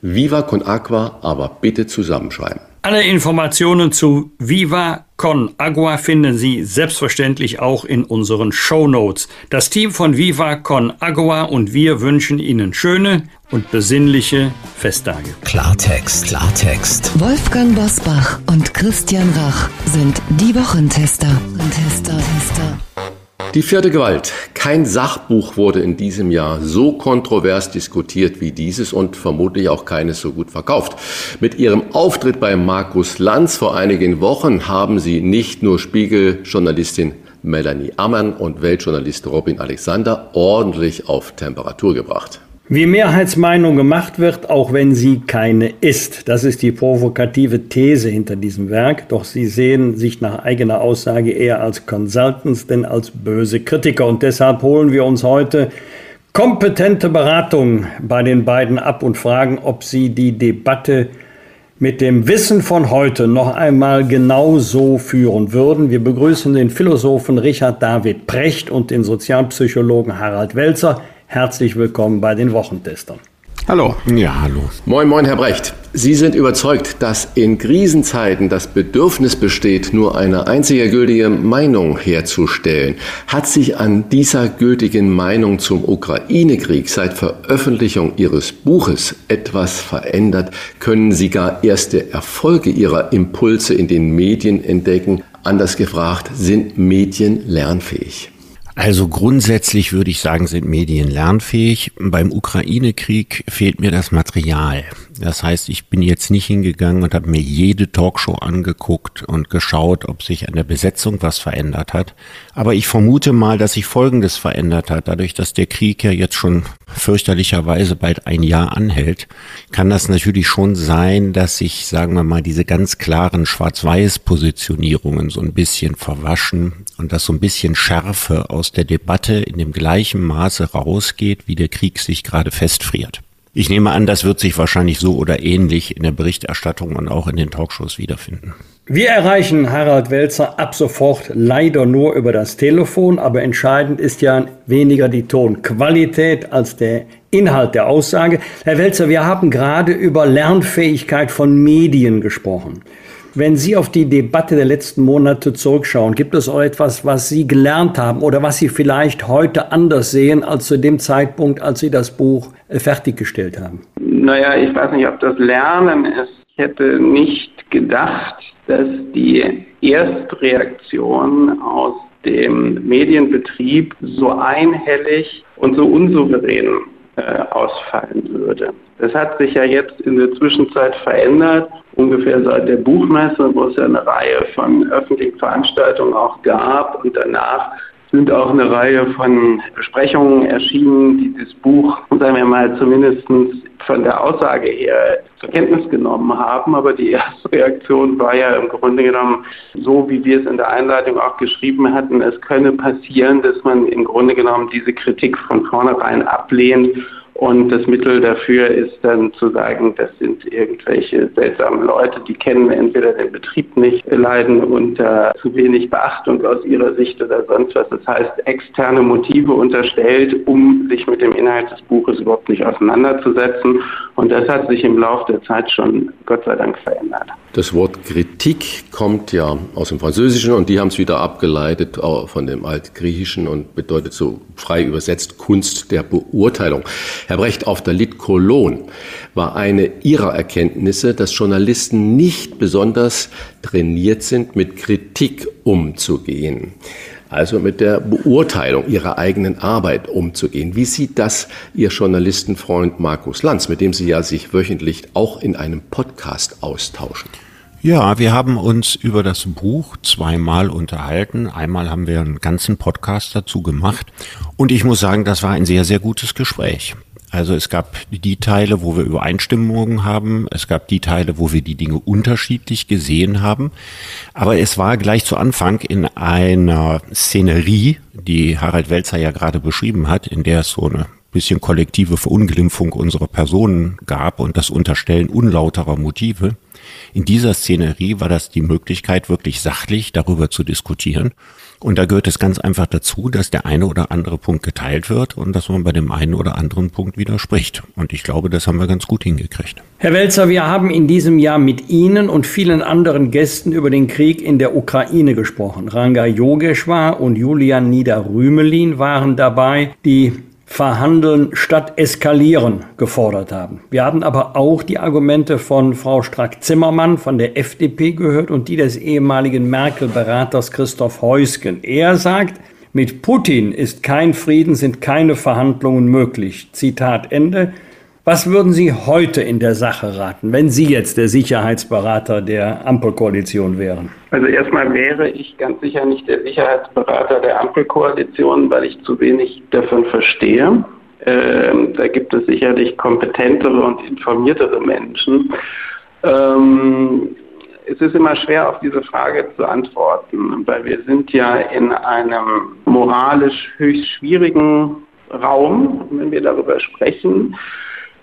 Viva con Agua, aber bitte zusammenschreiben. Alle Informationen zu Viva Con Agua finden Sie selbstverständlich auch in unseren Show Notes. Das Team von Viva Con Agua und wir wünschen Ihnen schöne und besinnliche Festtage. Klartext, Klartext. Wolfgang Bosbach und Christian Rach sind die Wochentester. Tester, Tester. Die vierte Gewalt. Kein Sachbuch wurde in diesem Jahr so kontrovers diskutiert wie dieses und vermutlich auch keines so gut verkauft. Mit ihrem Auftritt bei Markus Lanz vor einigen Wochen haben sie nicht nur Spiegeljournalistin Melanie Ammann und Weltjournalist Robin Alexander ordentlich auf Temperatur gebracht. Wie Mehrheitsmeinung gemacht wird, auch wenn sie keine ist. Das ist die provokative These hinter diesem Werk. Doch sie sehen sich nach eigener Aussage eher als Consultants denn als böse Kritiker. Und deshalb holen wir uns heute kompetente Beratung bei den beiden ab und fragen, ob sie die Debatte mit dem Wissen von heute noch einmal genau so führen würden. Wir begrüßen den Philosophen Richard David Precht und den Sozialpsychologen Harald Welzer. Herzlich willkommen bei den Wochentestern. Hallo. Ja, hallo. Moin, moin, Herr Brecht. Sie sind überzeugt, dass in Krisenzeiten das Bedürfnis besteht, nur eine einzige gültige Meinung herzustellen. Hat sich an dieser gültigen Meinung zum Ukraine-Krieg seit Veröffentlichung Ihres Buches etwas verändert? Können Sie gar erste Erfolge Ihrer Impulse in den Medien entdecken? Anders gefragt, sind Medien lernfähig? Also grundsätzlich würde ich sagen, sind Medien lernfähig. Beim Ukraine-Krieg fehlt mir das Material. Das heißt, ich bin jetzt nicht hingegangen und habe mir jede Talkshow angeguckt und geschaut, ob sich an der Besetzung was verändert hat. Aber ich vermute mal, dass sich Folgendes verändert hat. Dadurch, dass der Krieg ja jetzt schon fürchterlicherweise bald ein Jahr anhält, kann das natürlich schon sein, dass sich, sagen wir mal, diese ganz klaren Schwarz-Weiß-Positionierungen so ein bisschen verwaschen und dass so ein bisschen Schärfe aus der Debatte in dem gleichen Maße rausgeht, wie der Krieg sich gerade festfriert. Ich nehme an, das wird sich wahrscheinlich so oder ähnlich in der Berichterstattung und auch in den Talkshows wiederfinden. Wir erreichen Harald Welzer ab sofort leider nur über das Telefon, aber entscheidend ist ja weniger die Tonqualität als der Inhalt der Aussage. Herr Welzer, wir haben gerade über Lernfähigkeit von Medien gesprochen. Wenn Sie auf die Debatte der letzten Monate zurückschauen, gibt es auch etwas, was Sie gelernt haben oder was Sie vielleicht heute anders sehen als zu dem Zeitpunkt, als Sie das Buch äh, fertiggestellt haben? Naja, ich weiß nicht, ob das Lernen ist. Ich hätte nicht gedacht, dass die Erstreaktion aus dem Medienbetrieb so einhellig und so unsouverän äh, ausfallen würde. Das hat sich ja jetzt in der Zwischenzeit verändert ungefähr seit der Buchmesse, wo es ja eine Reihe von öffentlichen Veranstaltungen auch gab und danach sind auch eine Reihe von Besprechungen erschienen, die das Buch, sagen wir mal, zumindest von der Aussage her zur Kenntnis genommen haben. Aber die erste Reaktion war ja im Grunde genommen so, wie wir es in der Einleitung auch geschrieben hatten. Es könne passieren, dass man im Grunde genommen diese Kritik von vornherein ablehnt und das Mittel dafür ist dann zu sagen, das sind irgendwelche seltsamen Leute, die kennen entweder den Betrieb nicht, leiden unter zu wenig Beachtung aus ihrer Sicht oder sonst was. Das heißt, externe Motive unterstellt, um sich mit dem Inhalt des Buches überhaupt nicht auseinanderzusetzen. Und das hat sich im Laufe der Zeit schon Gott sei Dank verändert. Das Wort Kritik kommt ja aus dem Französischen und die haben es wieder abgeleitet von dem Altgriechischen und bedeutet so frei übersetzt Kunst der Beurteilung. Herr Brecht, auf der Lit Cologne war eine Ihrer Erkenntnisse, dass Journalisten nicht besonders trainiert sind, mit Kritik umzugehen. Also mit der Beurteilung ihrer eigenen Arbeit umzugehen. Wie sieht das Ihr Journalistenfreund Markus Lanz, mit dem Sie ja sich wöchentlich auch in einem Podcast austauschen? Ja, wir haben uns über das Buch zweimal unterhalten. Einmal haben wir einen ganzen Podcast dazu gemacht. Und ich muss sagen, das war ein sehr, sehr gutes Gespräch. Also es gab die Teile, wo wir Übereinstimmungen haben, es gab die Teile, wo wir die Dinge unterschiedlich gesehen haben. Aber es war gleich zu Anfang in einer Szenerie, die Harald Welzer ja gerade beschrieben hat, in der es so eine bisschen kollektive Verunglimpfung unserer Personen gab und das Unterstellen unlauterer Motive. In dieser Szenerie war das die Möglichkeit, wirklich sachlich darüber zu diskutieren. Und da gehört es ganz einfach dazu, dass der eine oder andere Punkt geteilt wird und dass man bei dem einen oder anderen Punkt widerspricht. Und ich glaube, das haben wir ganz gut hingekriegt. Herr Welzer, wir haben in diesem Jahr mit Ihnen und vielen anderen Gästen über den Krieg in der Ukraine gesprochen. Ranga Yogeshwar und Julian Niederrümelin waren dabei, die Verhandeln statt Eskalieren gefordert haben. Wir haben aber auch die Argumente von Frau Strack-Zimmermann von der FDP gehört und die des ehemaligen Merkel-Beraters Christoph Heusgen. Er sagt, mit Putin ist kein Frieden, sind keine Verhandlungen möglich. Zitat Ende. Was würden Sie heute in der Sache raten, wenn Sie jetzt der Sicherheitsberater der Ampelkoalition wären? Also erstmal wäre ich ganz sicher nicht der Sicherheitsberater der Ampelkoalition, weil ich zu wenig davon verstehe. Ähm, da gibt es sicherlich kompetentere und informiertere Menschen. Ähm, es ist immer schwer, auf diese Frage zu antworten, weil wir sind ja in einem moralisch höchst schwierigen Raum, wenn wir darüber sprechen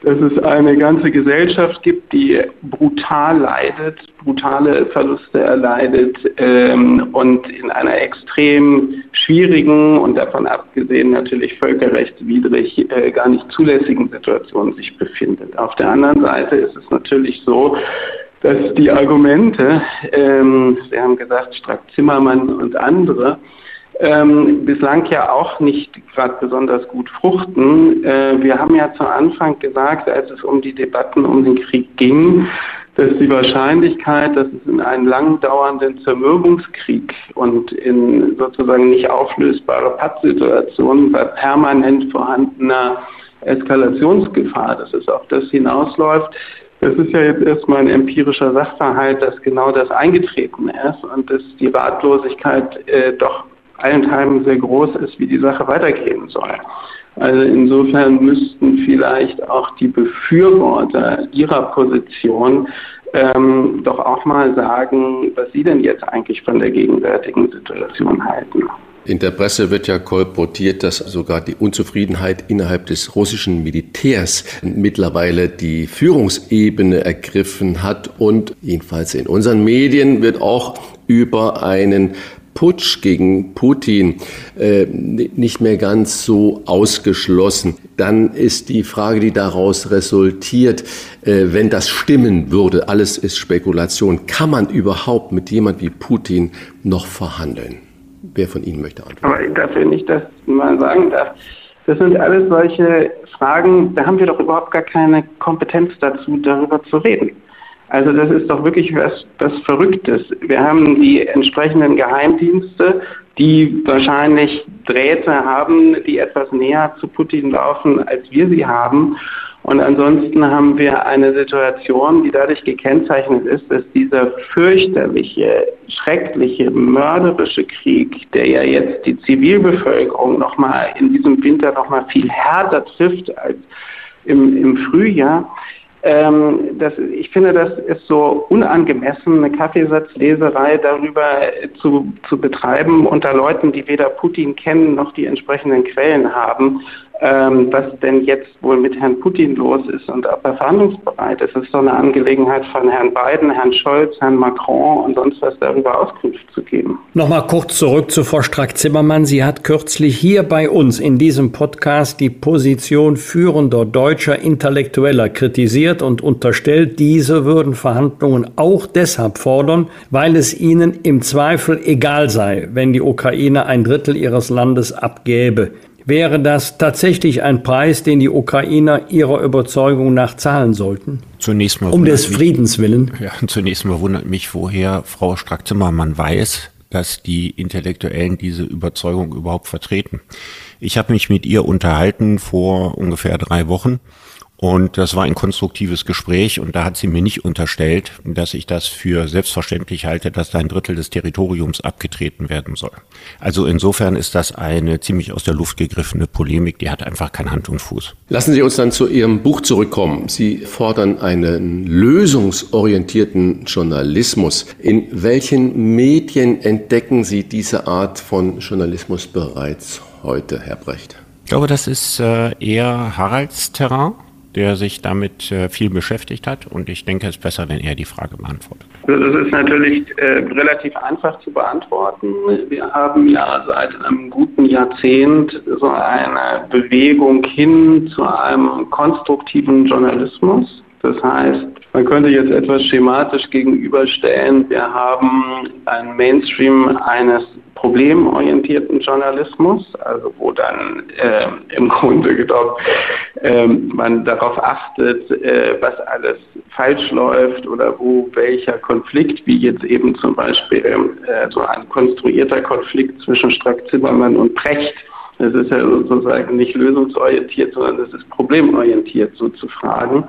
dass es eine ganze Gesellschaft gibt, die brutal leidet, brutale Verluste erleidet ähm, und in einer extrem schwierigen und davon abgesehen natürlich völkerrechtswidrig äh, gar nicht zulässigen Situation sich befindet. Auf der anderen Seite ist es natürlich so, dass die Argumente, ähm, Sie haben gesagt, Strack-Zimmermann und andere, ähm, bislang ja auch nicht gerade besonders gut fruchten. Äh, wir haben ja zu Anfang gesagt, als es um die Debatten um den Krieg ging, dass die Wahrscheinlichkeit, dass es in einen lang dauernden Zermürbungskrieg und in sozusagen nicht auflösbare Pattsituationen bei permanent vorhandener Eskalationsgefahr, dass es auf das hinausläuft, das ist ja jetzt erstmal ein empirischer Sachverhalt, dass genau das eingetreten ist und dass die Ratlosigkeit äh, doch allenthalben sehr groß ist, wie die Sache weitergehen soll. Also insofern müssten vielleicht auch die Befürworter ihrer Position ähm, doch auch mal sagen, was sie denn jetzt eigentlich von der gegenwärtigen Situation halten. In der Presse wird ja kolportiert, dass sogar die Unzufriedenheit innerhalb des russischen Militärs mittlerweile die Führungsebene ergriffen hat und jedenfalls in unseren Medien wird auch über einen Putsch gegen Putin äh, nicht mehr ganz so ausgeschlossen. Dann ist die Frage, die daraus resultiert, äh, wenn das stimmen würde, alles ist Spekulation, kann man überhaupt mit jemand wie Putin noch verhandeln? Wer von Ihnen möchte antworten? Aber dafür nicht, dass man sagen darf. Das sind alles solche Fragen, da haben wir doch überhaupt gar keine Kompetenz dazu, darüber zu reden. Also das ist doch wirklich was, was Verrücktes. Wir haben die entsprechenden Geheimdienste, die wahrscheinlich Drähte haben, die etwas näher zu Putin laufen, als wir sie haben. Und ansonsten haben wir eine Situation, die dadurch gekennzeichnet ist, dass dieser fürchterliche, schreckliche, mörderische Krieg, der ja jetzt die Zivilbevölkerung nochmal in diesem Winter nochmal viel härter trifft als im, im Frühjahr, ähm, das, ich finde, das ist so unangemessen, eine Kaffeesatzleserei darüber zu, zu betreiben unter Leuten, die weder Putin kennen noch die entsprechenden Quellen haben ähm, was denn jetzt wohl mit Herrn Putin los ist und ob er verhandlungsbereit ist. Es ist so eine Angelegenheit von Herrn Biden, Herrn Scholz, Herrn Macron und sonst was darüber Auskunft zu geben. Nochmal kurz zurück zu Frau Strack-Zimmermann. Sie hat kürzlich hier bei uns in diesem Podcast die Position führender deutscher Intellektueller kritisiert und unterstellt, diese würden Verhandlungen auch deshalb fordern, weil es ihnen im Zweifel egal sei, wenn die Ukraine ein Drittel ihres Landes abgäbe. Wäre das tatsächlich ein Preis, den die Ukrainer ihrer Überzeugung nach zahlen sollten? Zunächst mal um des Friedens willen. Ja, zunächst mal wundert mich, woher Frau Strack-Zimmermann weiß, dass die Intellektuellen diese Überzeugung überhaupt vertreten. Ich habe mich mit ihr unterhalten vor ungefähr drei Wochen Und das war ein konstruktives Gespräch und da hat sie mir nicht unterstellt, dass ich das für selbstverständlich halte, dass da ein Drittel des Territoriums abgetreten werden soll. Also insofern ist das eine ziemlich aus der Luft gegriffene Polemik, die hat einfach keinen Hand und Fuß. Lassen Sie uns dann zu Ihrem Buch zurückkommen. Sie fordern einen lösungsorientierten Journalismus. In welchen Medien entdecken Sie diese Art von Journalismus bereits heute, Herr Brecht? Ich glaube, das ist äh, eher Haralds Terrain der sich damit äh, viel beschäftigt hat. Und ich denke, es ist besser, wenn er die Frage beantwortet. Das ist natürlich äh, relativ einfach zu beantworten. Wir haben ja seit einem guten Jahrzehnt so eine Bewegung hin zu einem konstruktiven Journalismus. Das heißt, man könnte jetzt etwas schematisch gegenüberstellen, wir haben ein Mainstream eines problemorientierten Journalismus, also wo dann äh, im Grunde genommen äh, man darauf achtet, äh, was alles falsch läuft oder wo welcher Konflikt, wie jetzt eben zum Beispiel äh, so ein konstruierter Konflikt zwischen Strack-Zimmermann und Precht, das ist ja sozusagen nicht lösungsorientiert, sondern das ist problemorientiert, so zu fragen.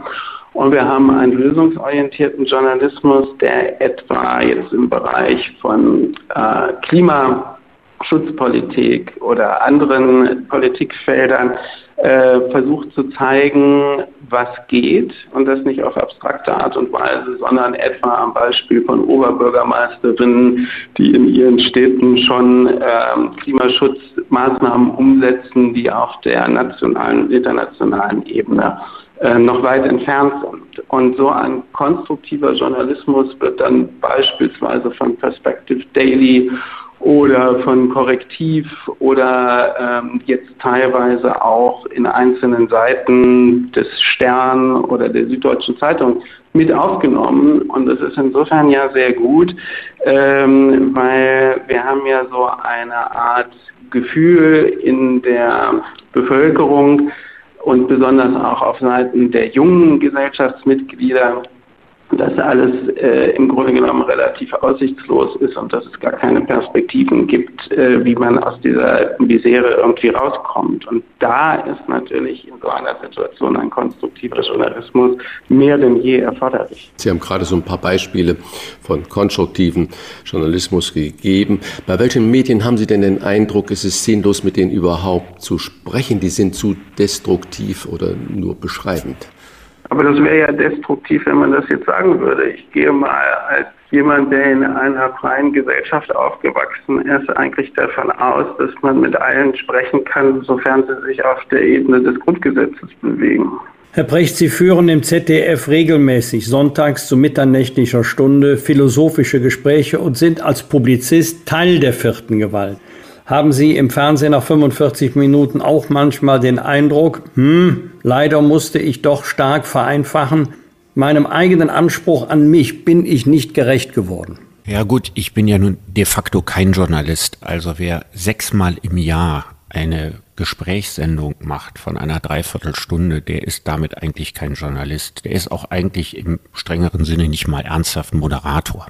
Und wir haben einen lösungsorientierten Journalismus, der etwa jetzt im Bereich von äh, Klimaschutzpolitik oder anderen Politikfeldern äh, versucht zu zeigen, was geht. Und das nicht auf abstrakte Art und Weise, sondern etwa am Beispiel von Oberbürgermeisterinnen, die in ihren Städten schon äh, Klimaschutzmaßnahmen umsetzen, die auf der nationalen und internationalen Ebene noch weit entfernt sind. Und so ein konstruktiver Journalismus wird dann beispielsweise von Perspective Daily oder von Korrektiv oder ähm, jetzt teilweise auch in einzelnen Seiten des Stern oder der Süddeutschen Zeitung mit aufgenommen. Und das ist insofern ja sehr gut, ähm, weil wir haben ja so eine Art Gefühl in der Bevölkerung, und besonders auch auf Seiten der jungen Gesellschaftsmitglieder, dass alles äh, im Grunde genommen relativ aussichtslos ist und dass es gar keine Perspektiven gibt, äh, wie man aus dieser Misere irgendwie rauskommt. Und da ist natürlich in so einer Situation ein konstruktiver Journalismus mehr denn je erforderlich. Sie haben gerade so ein paar Beispiele von konstruktiven Journalismus gegeben. Bei welchen Medien haben Sie denn den Eindruck, es ist sinnlos, mit denen überhaupt zu sprechen? Die sind zu destruktiv oder nur beschreibend? Aber das wäre ja destruktiv, wenn man das jetzt sagen würde. Ich gehe mal als jemand, der in einer freien Gesellschaft aufgewachsen ist, eigentlich davon aus, dass man mit allen sprechen kann, sofern sie sich auf der Ebene des Grundgesetzes bewegen. Herr Brecht, Sie führen im ZDF regelmäßig sonntags zu mitternächtlicher Stunde philosophische Gespräche und sind als Publizist Teil der vierten Gewalt. Haben Sie im Fernsehen nach 45 Minuten auch manchmal den Eindruck, hm, leider musste ich doch stark vereinfachen, meinem eigenen Anspruch an mich bin ich nicht gerecht geworden? Ja gut, ich bin ja nun de facto kein Journalist. Also wer sechsmal im Jahr eine Gesprächssendung macht von einer Dreiviertelstunde, der ist damit eigentlich kein Journalist. Der ist auch eigentlich im strengeren Sinne nicht mal ernsthaft Moderator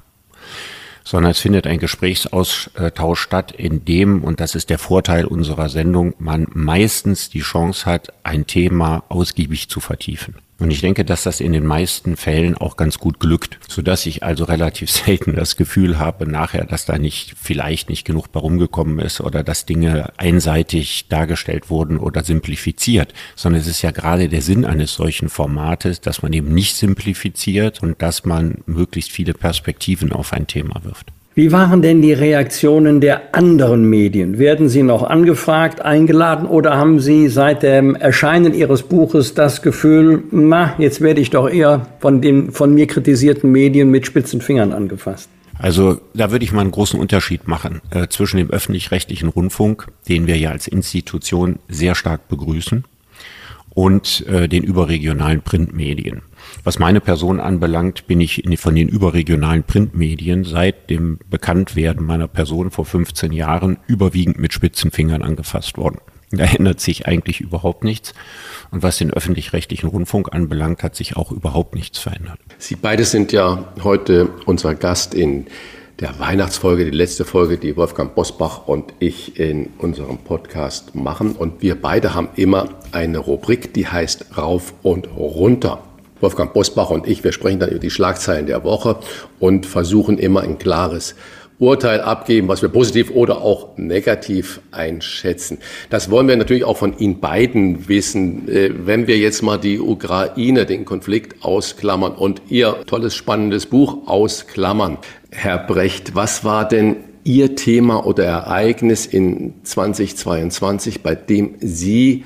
sondern es findet ein Gesprächsaustausch statt, in dem, und das ist der Vorteil unserer Sendung, man meistens die Chance hat, ein Thema ausgiebig zu vertiefen. Und ich denke, dass das in den meisten Fällen auch ganz gut glückt, so dass ich also relativ selten das Gefühl habe nachher, dass da nicht vielleicht nicht genug bei rumgekommen ist oder dass Dinge einseitig dargestellt wurden oder simplifiziert, sondern es ist ja gerade der Sinn eines solchen Formates, dass man eben nicht simplifiziert und dass man möglichst viele Perspektiven auf ein Thema wirft. Wie waren denn die Reaktionen der anderen Medien? Werden Sie noch angefragt, eingeladen oder haben Sie seit dem Erscheinen Ihres Buches das Gefühl, na, jetzt werde ich doch eher von den von mir kritisierten Medien mit spitzen Fingern angefasst? Also da würde ich mal einen großen Unterschied machen äh, zwischen dem öffentlich-rechtlichen Rundfunk, den wir ja als Institution sehr stark begrüßen, und äh, den überregionalen Printmedien. Was meine Person anbelangt, bin ich von den überregionalen Printmedien seit dem Bekanntwerden meiner Person vor 15 Jahren überwiegend mit spitzen Fingern angefasst worden. Da ändert sich eigentlich überhaupt nichts. Und was den öffentlich-rechtlichen Rundfunk anbelangt, hat sich auch überhaupt nichts verändert. Sie beide sind ja heute unser Gast in der Weihnachtsfolge, die letzte Folge, die Wolfgang Bosbach und ich in unserem Podcast machen. Und wir beide haben immer eine Rubrik, die heißt Rauf und Runter. Wolfgang Bosbach und ich, wir sprechen dann über die Schlagzeilen der Woche und versuchen immer ein klares Urteil abgeben, was wir positiv oder auch negativ einschätzen. Das wollen wir natürlich auch von Ihnen beiden wissen. Äh, wenn wir jetzt mal die Ukraine, den Konflikt ausklammern und Ihr tolles, spannendes Buch ausklammern, Herr Brecht, was war denn Ihr Thema oder Ereignis in 2022, bei dem Sie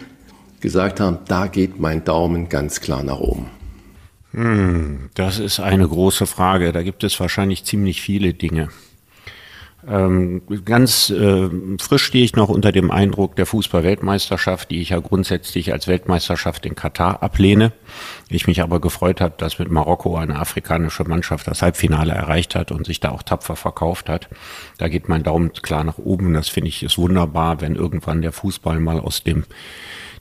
gesagt haben, da geht mein Daumen ganz klar nach oben? Hm, das ist eine große Frage. Da gibt es wahrscheinlich ziemlich viele Dinge. Ähm, ganz äh, frisch stehe ich noch unter dem Eindruck der Fußball-Weltmeisterschaft, die ich ja grundsätzlich als Weltmeisterschaft in Katar ablehne. Ich mich aber gefreut habe, dass mit Marokko eine afrikanische Mannschaft das Halbfinale erreicht hat und sich da auch tapfer verkauft hat. Da geht mein Daumen klar nach oben. Das finde ich ist wunderbar, wenn irgendwann der Fußball mal aus dem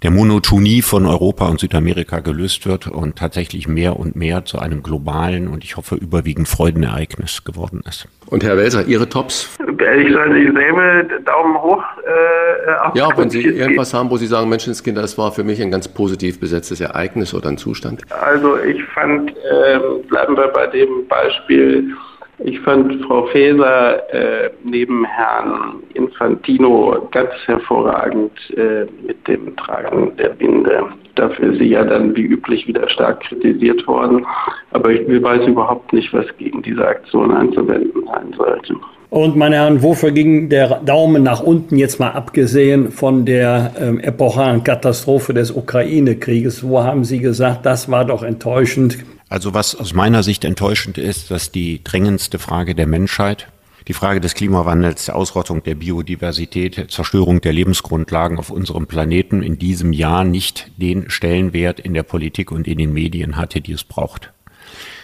der Monotonie von Europa und Südamerika gelöst wird und tatsächlich mehr und mehr zu einem globalen und ich hoffe überwiegend Freudenereignis geworden ist. Und Herr Welser, Ihre Tops? Ich soll dieselbe Daumen hoch. Äh, ja, wenn Sie irgendwas haben, wo Sie sagen, Menschenskinder, das war für mich ein ganz positiv besetztes Ereignis oder ein Zustand. Also ich fand, äh, bleiben wir bei dem Beispiel, ich fand Frau Faeser äh, neben Herrn Infantino ganz hervorragend äh, mit dem Tragen der Binde. Dafür ist sie ja dann wie üblich wieder stark kritisiert worden. Aber ich weiß überhaupt nicht, was gegen diese Aktion einzuwenden sein sollte. Und meine Herren, wofür ging der Daumen nach unten, jetzt mal abgesehen von der ähm, epochalen Katastrophe des Ukraine-Krieges? Wo haben Sie gesagt, das war doch enttäuschend? Also was aus meiner Sicht enttäuschend ist, dass die drängendste Frage der Menschheit, die Frage des Klimawandels, der Ausrottung der Biodiversität, Zerstörung der Lebensgrundlagen auf unserem Planeten in diesem Jahr nicht den Stellenwert in der Politik und in den Medien hatte, die es braucht.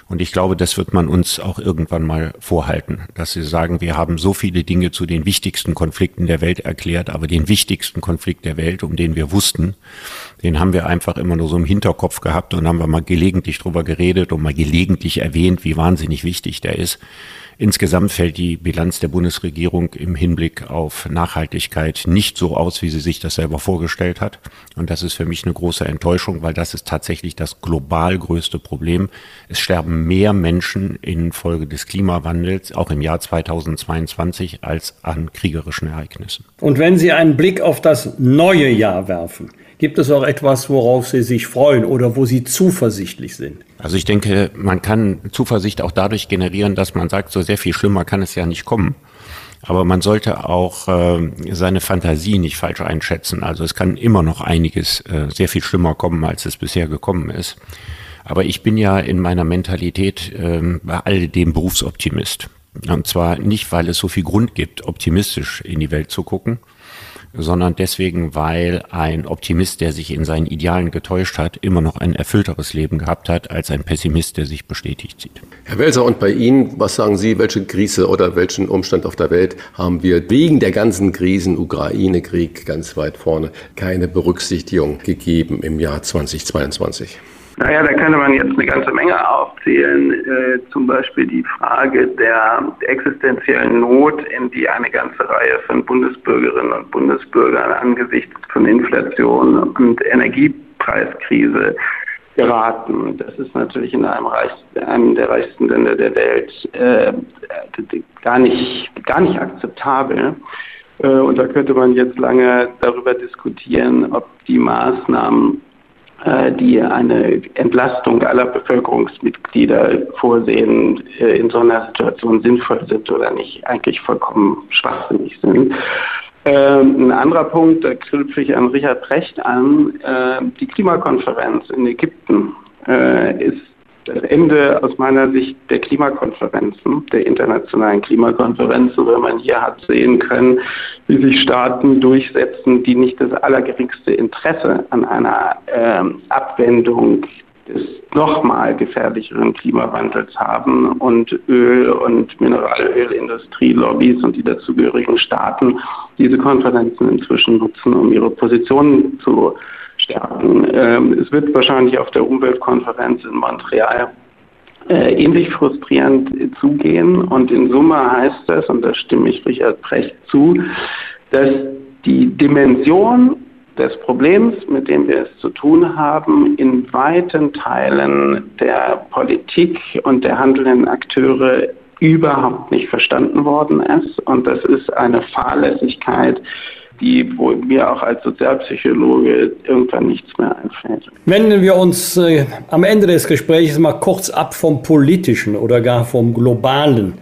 Und ich glaube, das wird man uns auch irgendwann mal vorhalten, dass sie sagen, wir haben so viele Dinge zu den wichtigsten Konflikten der Welt erklärt, aber den wichtigsten Konflikt der Welt, um den wir wussten, den haben wir einfach immer nur so im Hinterkopf gehabt und haben wir mal gelegentlich drüber geredet und mal gelegentlich erwähnt, wie wahnsinnig wichtig der ist. Insgesamt fällt die Bilanz der Bundesregierung im Hinblick auf Nachhaltigkeit nicht so aus, wie sie sich das selber vorgestellt hat. Und das ist für mich eine große Enttäuschung, weil das ist tatsächlich das global größte Problem. Es sterben mehr Menschen infolge des Klimawandels, auch im Jahr 2022, als an kriegerischen Ereignissen. Und wenn Sie einen Blick auf das neue Jahr werfen, Gibt es auch etwas, worauf Sie sich freuen oder wo Sie zuversichtlich sind? Also ich denke, man kann Zuversicht auch dadurch generieren, dass man sagt, so sehr viel schlimmer kann es ja nicht kommen. Aber man sollte auch äh, seine Fantasie nicht falsch einschätzen. Also es kann immer noch einiges äh, sehr viel schlimmer kommen, als es bisher gekommen ist. Aber ich bin ja in meiner Mentalität äh, bei all dem Berufsoptimist. Und zwar nicht, weil es so viel Grund gibt, optimistisch in die Welt zu gucken, sondern deswegen, weil ein Optimist, der sich in seinen Idealen getäuscht hat, immer noch ein erfüllteres Leben gehabt hat, als ein Pessimist, der sich bestätigt sieht. Herr Welser, und bei Ihnen, was sagen Sie, welche Krise oder welchen Umstand auf der Welt haben wir wegen der ganzen Krisen, Ukraine-Krieg ganz weit vorne, keine Berücksichtigung gegeben im Jahr 2022? Naja, da könnte man jetzt eine ganze Menge aufzählen. Äh, zum Beispiel die Frage der existenziellen Not, in die eine ganze Reihe von Bundesbürgerinnen und Bundesbürgern angesichts von Inflation und Energiepreiskrise geraten. Das ist natürlich in einem, Reich, einem der reichsten Länder der Welt äh, gar, nicht, gar nicht akzeptabel. Äh, und da könnte man jetzt lange darüber diskutieren, ob die Maßnahmen die eine Entlastung aller Bevölkerungsmitglieder vorsehen, äh, in so einer Situation sinnvoll sind oder nicht, eigentlich vollkommen schwachsinnig sind. Ähm, ein anderer Punkt, da knüpfe ich an Richard Brecht an, äh, die Klimakonferenz in Ägypten ist das Ende aus meiner Sicht der Klimakonferenzen, der internationalen Klimakonferenzen, weil man hier hat sehen können, wie sich Staaten durchsetzen, die nicht das allergeringste Interesse an einer ähm, Abwendung des nochmal gefährlicheren Klimawandels haben und Öl- und Mineralölindustrie, Lobbys und die dazugehörigen Staaten diese Konferenzen inzwischen nutzen, um ihre Positionen zu stärken. Ähm, es wird wahrscheinlich auf der Umweltkonferenz in Montreal äh, ähnlich frustrierend zugehen. Und in Summe heißt das, und da stimme ich Richard Brecht zu, dass die Dimension des Problems, mit dem wir es zu tun haben, in weiten Teilen der Politik und der handelnden Akteure überhaupt nicht verstanden worden ist. Und das ist eine Fahrlässigkeit, die, wo mir auch als Sozialpsychologe irgendwann nichts mehr einfällt. Wenden wir uns äh, am Ende des Gesprächs mal kurz ab vom Politischen oder gar vom Globalen.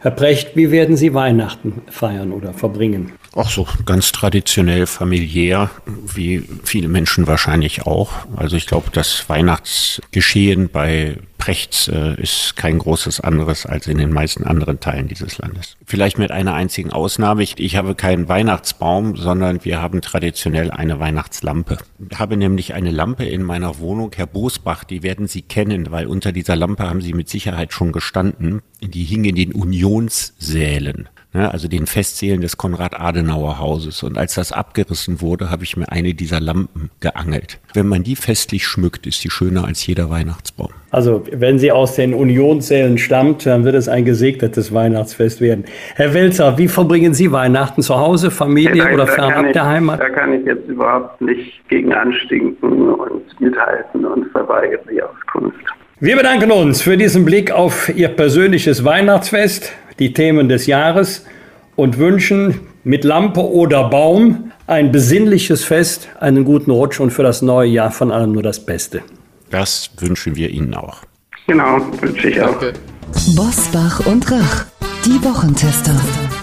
Herr Precht, wie werden Sie Weihnachten feiern oder verbringen? Auch so ganz traditionell familiär, wie viele Menschen wahrscheinlich auch. Also ich glaube, das Weihnachtsgeschehen bei Prechts äh, ist kein großes anderes als in den meisten anderen Teilen dieses Landes. Vielleicht mit einer einzigen Ausnahme. Ich, ich habe keinen Weihnachtsbaum, sondern wir haben traditionell eine Weihnachtslampe. Ich habe nämlich eine Lampe in meiner Wohnung, Herr Bosbach, die werden Sie kennen, weil unter dieser Lampe haben Sie mit Sicherheit schon gestanden. Die hing in den Unionssälen ne, also den Festsälen des Konrad-Adenauer-Hauses. Und als das abgerissen wurde, habe ich mir eine dieser Lampen geangelt. Wenn man die festlich schmückt, ist die schöner als jeder Weihnachtsbaum. Also wenn sie aus den Unionssälen stammt, dann wird es ein gesegnetes Weihnachtsfest werden. Herr Welzer, wie verbringen Sie Weihnachten zu Hause, Familie ja, da, oder fernab der Heimat? Da kann ich jetzt überhaupt nicht gegen anstinken und mithalten und verweigere die Auskunft. Wir bedanken uns für diesen Blick auf Ihr persönliches Weihnachtsfest die Themen des Jahres und wünschen mit Lampe oder Baum ein besinnliches Fest, einen guten Rutsch und für das neue Jahr von allem nur das Beste. Das wünschen wir Ihnen auch. Genau, wünsche ich auch. Bosbach und Rach, die Wochentester.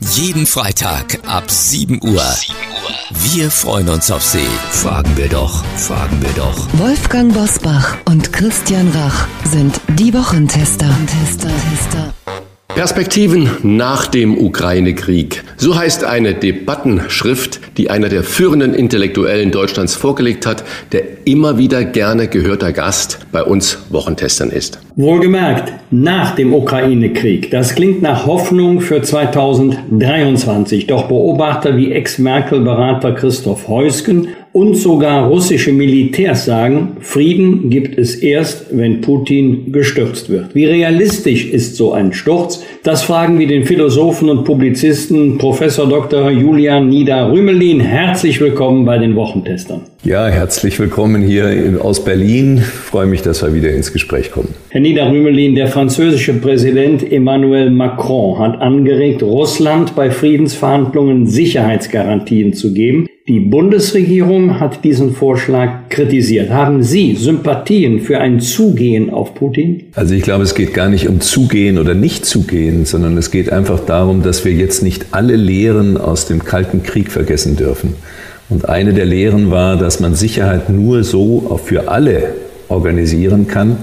Jeden Freitag ab 7 Uhr. Wir freuen uns auf Sie. Fragen wir doch, fragen wir doch. Wolfgang Bosbach und Christian Rach sind die Wochentester. Tester, Tester. Perspektiven nach dem Ukraine-Krieg. So heißt eine Debattenschrift, die einer der führenden Intellektuellen Deutschlands vorgelegt hat, der immer wieder gerne gehörter Gast bei uns Wochentestern ist. Wohlgemerkt, nach dem Ukraine-Krieg. Das klingt nach Hoffnung für 2023. Doch Beobachter wie Ex-Merkel-Berater Christoph Heusken und sogar russische Militärs sagen, Frieden gibt es erst, wenn Putin gestürzt wird. Wie realistisch ist so ein Sturz? Das fragen wir den Philosophen und Publizisten Professor Dr. Julian Nieder-Rümelin. Herzlich willkommen bei den Wochentestern. Ja, herzlich willkommen hier aus Berlin. Ich freue mich, dass wir wieder ins Gespräch kommen. Herr Nieder-Rümelin, der französische Präsident Emmanuel Macron hat angeregt, Russland bei Friedensverhandlungen Sicherheitsgarantien zu geben. Die Bundesregierung hat diesen Vorschlag kritisiert. Haben Sie Sympathien für ein Zugehen auf Putin? Also ich glaube, es geht gar nicht um Zugehen oder nicht Zugehen, sondern es geht einfach darum, dass wir jetzt nicht alle Lehren aus dem Kalten Krieg vergessen dürfen. Und eine der Lehren war, dass man Sicherheit nur so für alle organisieren kann,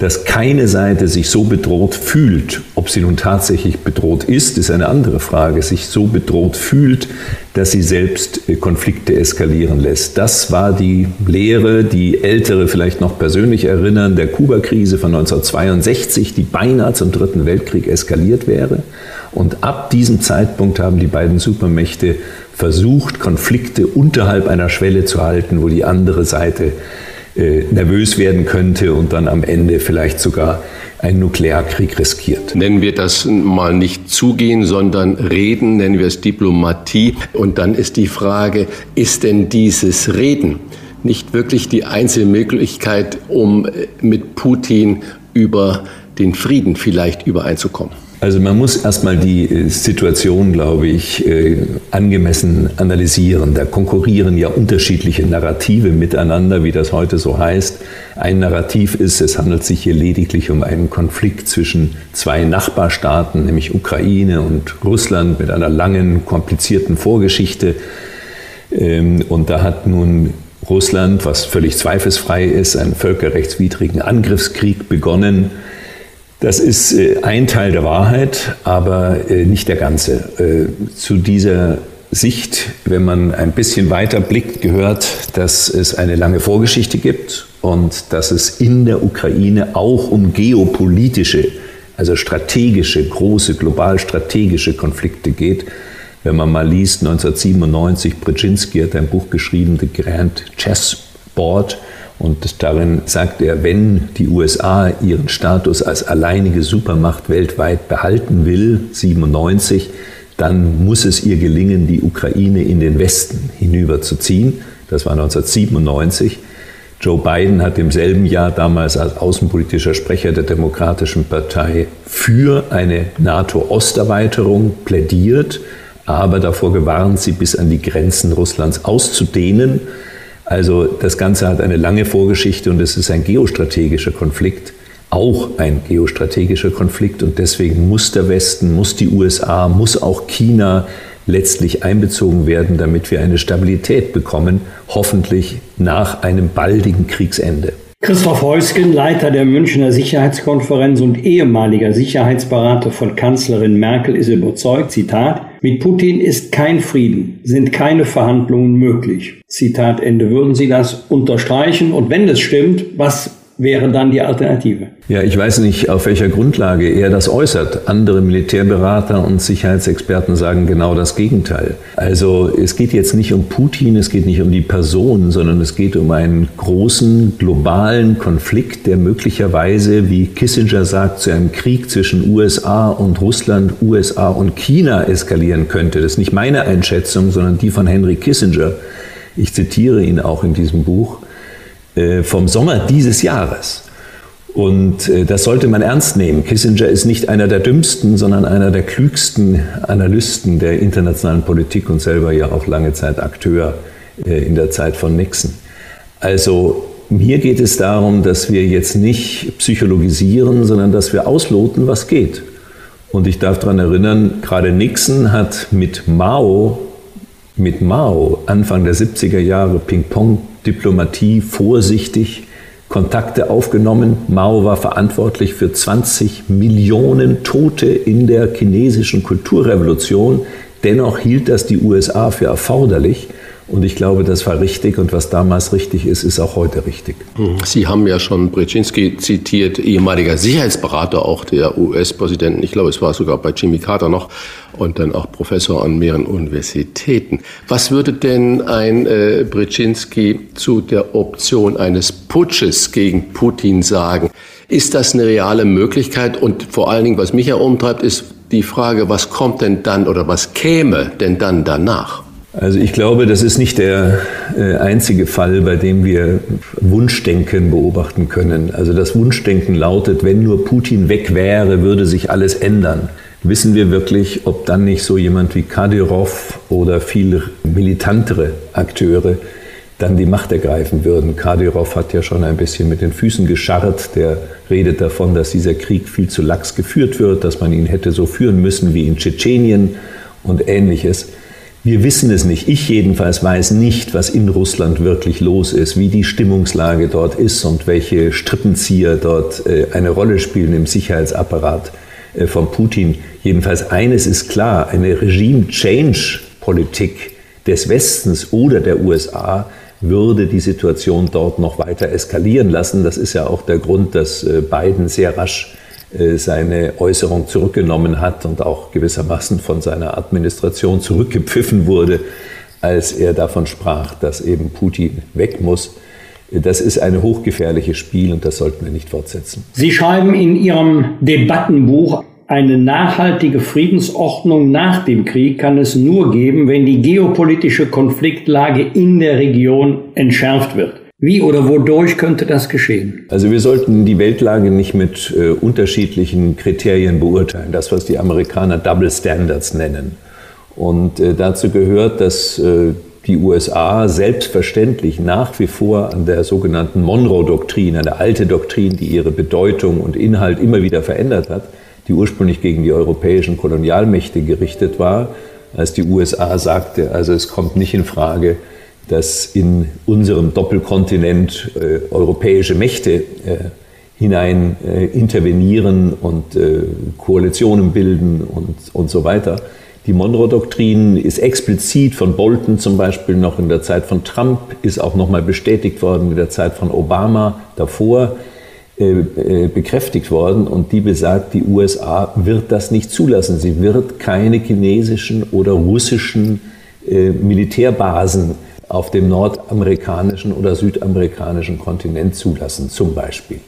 dass keine Seite sich so bedroht fühlt, ob sie nun tatsächlich bedroht ist, ist eine andere Frage, sich so bedroht fühlt, dass sie selbst äh, Konflikte eskalieren lässt. Das war die Lehre, die Ältere vielleicht noch persönlich erinnern, der Kuba-Krise von 1962, die beinahe zum Dritten Weltkrieg eskaliert wäre. Und ab diesem Zeitpunkt haben die beiden Supermächte versucht, Konflikte unterhalb einer Schwelle zu halten, wo die andere Seite äh, nervös werden könnte und dann am Ende vielleicht sogar einen Nuklearkrieg riskiert. Nennen wir das mal nicht zugehen, sondern reden, nennen wir es Diplomatie. Und dann ist die Frage, ist denn dieses Reden nicht wirklich die einzige Möglichkeit, um äh, mit Putin über den Frieden vielleicht übereinzukommen? Also man muss erstmal die äh, Situation, glaube ich, äh, angemessen analysieren. Da konkurrieren ja unterschiedliche Narrative miteinander, wie das heute so heißt. Ein Narrativ ist, es handelt sich hier lediglich um einen Konflikt zwischen zwei Nachbarstaaten, nämlich Ukraine und Russland mit einer langen, komplizierten Vorgeschichte. Ähm, und da hat nun Russland, was völlig zweifelsfrei ist, einen völkerrechtswidrigen Angriffskrieg begonnen das ist äh, ein Teil der Wahrheit, aber äh, nicht der ganze. Äh, zu dieser Sicht, wenn man ein bisschen weiter blickt, gehört, dass es eine lange Vorgeschichte gibt und dass es in der Ukraine auch um geopolitische, also strategische, große, global strategische Konflikte geht. Wenn man mal liest, 1997, Brzezinski hat ein Buch geschrieben, The Grand Chessboard, und darin sagt er, wenn die USA ihren Status als alleinige Supermacht weltweit behalten will, 97, dann muss es ihr gelingen, die Ukraine in den Westen hinüberzuziehen. Das war 1997. Joe Biden hat im selben Jahr damals als außenpolitischer Sprecher der Demokratischen Partei für eine NATO-Osterweiterung plädiert, aber davor gewarnt, sie bis an die Grenzen Russlands auszudehnen. Also das Ganze hat eine lange Vorgeschichte und es ist ein geostrategischer Konflikt, auch ein geostrategischer Konflikt und deswegen muss der Westen, muss die USA, muss auch China letztlich einbezogen werden, damit wir eine Stabilität bekommen, hoffentlich nach einem baldigen Kriegsende. Christoph Heusgen, Leiter der Münchner Sicherheitskonferenz und ehemaliger Sicherheitsberater von Kanzlerin Merkel, ist überzeugt, Zitat, mit Putin ist kein Frieden, sind keine Verhandlungen möglich. Zitat Ende. Würden Sie das unterstreichen? Und wenn es stimmt, was wäre dann die Alternative? Ja, ich weiß nicht, auf welcher Grundlage er das äußert. Andere Militärberater und Sicherheitsexperten sagen genau das Gegenteil. Also es geht jetzt nicht um Putin, es geht nicht um die Person, sondern es geht um einen großen globalen Konflikt, der möglicherweise, wie Kissinger sagt, zu einem Krieg zwischen USA und Russland, USA und China eskalieren könnte. Das ist nicht meine Einschätzung, sondern die von Henry Kissinger. Ich zitiere ihn auch in diesem Buch. Äh, vom Sommer dieses Jahres. Und äh, das sollte man ernst nehmen. Kissinger ist nicht einer der dümmsten, sondern einer der klügsten Analysten der internationalen Politik und selber ja auch lange Zeit Akteur äh, in der Zeit von Nixon. Also mir geht es darum, dass wir jetzt nicht psychologisieren, sondern dass wir ausloten, was geht. Und ich darf daran erinnern, gerade Nixon hat mit Mao, mit Mao Anfang der 70er Jahre Ping-Pong Diplomatie vorsichtig Kontakte aufgenommen. Mao war verantwortlich für 20 Millionen Tote in der chinesischen Kulturrevolution. Dennoch hielt das die USA für erforderlich, und ich glaube, das war richtig und was damals richtig ist, ist auch heute richtig. Sie haben ja schon Brzezinski zitiert, ehemaliger Sicherheitsberater auch der US-Präsidenten. Ich glaube, es war sogar bei Jimmy Carter noch und dann auch Professor an mehreren Universitäten. Was würde denn ein äh, Brzezinski zu der Option eines Putsches gegen Putin sagen? Ist das eine reale Möglichkeit? Und vor allen Dingen, was mich ja umtreibt, ist die Frage, was kommt denn dann oder was käme denn dann danach? Also ich glaube, das ist nicht der äh, einzige Fall, bei dem wir Wunschdenken beobachten können. Also das Wunschdenken lautet, wenn nur Putin weg wäre, würde sich alles ändern. Wissen wir wirklich, ob dann nicht so jemand wie Kadyrov oder viel militantere Akteure dann die Macht ergreifen würden. Kadyrov hat ja schon ein bisschen mit den Füßen gescharrt. Der redet davon, dass dieser Krieg viel zu lax geführt wird, dass man ihn hätte so führen müssen wie in Tschetschenien und ähnliches. Wir wissen es nicht. Ich jedenfalls weiß nicht, was in Russland wirklich los ist, wie die Stimmungslage dort ist und welche Strippenzieher dort äh, eine Rolle spielen im Sicherheitsapparat äh, von Putin. Jedenfalls eines ist klar, eine Regime-Change-Politik des Westens oder der USA würde die Situation dort noch weiter eskalieren lassen. Das ist ja auch der Grund, dass äh, Biden sehr rasch seine Äußerung zurückgenommen hat und auch gewissermaßen von seiner Administration zurückgepfiffen wurde, als er davon sprach, dass eben Putin weg muss. Das ist ein hochgefährliches Spiel und das sollten wir nicht fortsetzen. Sie schreiben in Ihrem Debattenbuch, eine nachhaltige Friedensordnung nach dem Krieg kann es nur geben, wenn die geopolitische Konfliktlage in der Region entschärft wird. Wie oder wodurch könnte das geschehen? Also wir sollten die Weltlage nicht mit äh, unterschiedlichen Kriterien beurteilen. Das, was die Amerikaner Double Standards nennen. Und äh, dazu gehört, dass äh, die USA selbstverständlich nach wie vor an der sogenannten Monroe-Doktrin, eine alte Doktrin, die ihre Bedeutung und Inhalt immer wieder verändert hat, die ursprünglich gegen die europäischen Kolonialmächte gerichtet war, als die USA sagte, also es kommt nicht in Frage, dass in unserem Doppelkontinent äh, europäische Mächte äh, hinein äh, intervenieren und äh, Koalitionen bilden und, und so weiter. Die Monroe-Doktrin ist explizit von Bolton zum Beispiel noch in der Zeit von Trump, ist auch nochmal bestätigt worden in der Zeit von Obama davor äh, äh, bekräftigt worden und die besagt, die USA wird das nicht zulassen. Sie wird keine chinesischen oder russischen Militärbasen auf dem nordamerikanischen oder südamerikanischen Kontinent zulassen, zum Beispiel.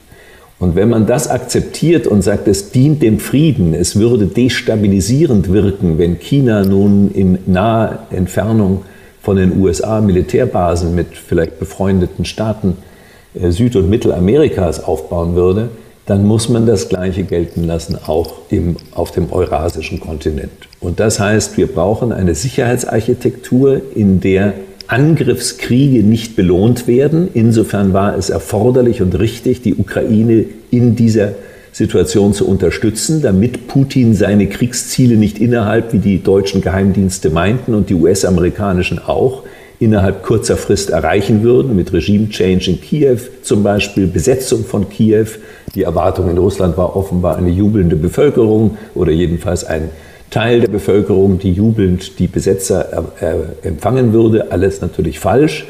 Und wenn man das akzeptiert und sagt, es dient dem Frieden, es würde destabilisierend wirken, wenn China nun in naher Entfernung von den USA Militärbasen mit vielleicht befreundeten Staaten äh, Süd- und Mittelamerikas aufbauen würde, dann muss man das Gleiche gelten lassen, auch im, auf dem eurasischen Kontinent. Und das heißt, wir brauchen eine Sicherheitsarchitektur, in der Angriffskriege nicht belohnt werden. Insofern war es erforderlich und richtig, die Ukraine in dieser Situation zu unterstützen, damit Putin seine Kriegsziele nicht innerhalb, wie die deutschen Geheimdienste meinten und die US-amerikanischen auch, innerhalb kurzer Frist erreichen würden, mit Regime-Change in Kiew zum Beispiel, Besetzung von Kiew. Die Erwartung in Russland war offenbar eine jubelnde Bevölkerung oder jedenfalls ein Teil der Bevölkerung, die jubelnd die Besetzer empfangen würde. Alles natürlich falsch.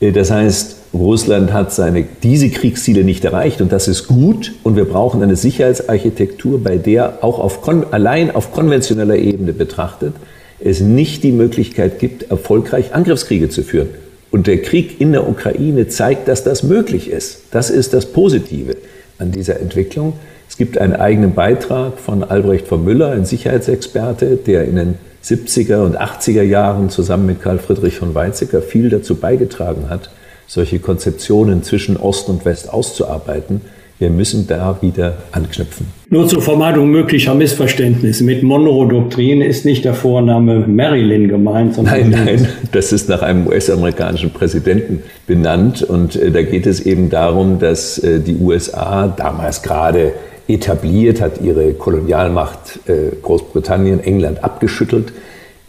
Äh, das heißt, Russland hat seine, diese Kriegsziele nicht erreicht und das ist gut. Und wir brauchen eine Sicherheitsarchitektur, bei der auch auf, allein auf konventioneller Ebene betrachtet es nicht die Möglichkeit gibt, erfolgreich Angriffskriege zu führen. Und der Krieg in der Ukraine zeigt, dass das möglich ist. Das ist das Positive an dieser Entwicklung. Es gibt einen eigenen Beitrag von Albrecht von Müller, ein Sicherheitsexperte, der in den 70er und 80er Jahren zusammen mit Karl Friedrich von Weizsäcker viel dazu beigetragen hat, solche Konzeptionen zwischen Ost und West auszuarbeiten. Wir müssen da wieder anknüpfen. Nur zur Vermeidung möglicher Missverständnisse. Mit Monroe-Doktrin ist nicht der Vorname Marilyn gemeint, sondern. Nein, nein, das ist nach einem US-amerikanischen Präsidenten benannt. Und äh, da geht es eben darum, dass äh, die USA damals gerade etabliert, hat ihre Kolonialmacht äh, Großbritannien, England abgeschüttelt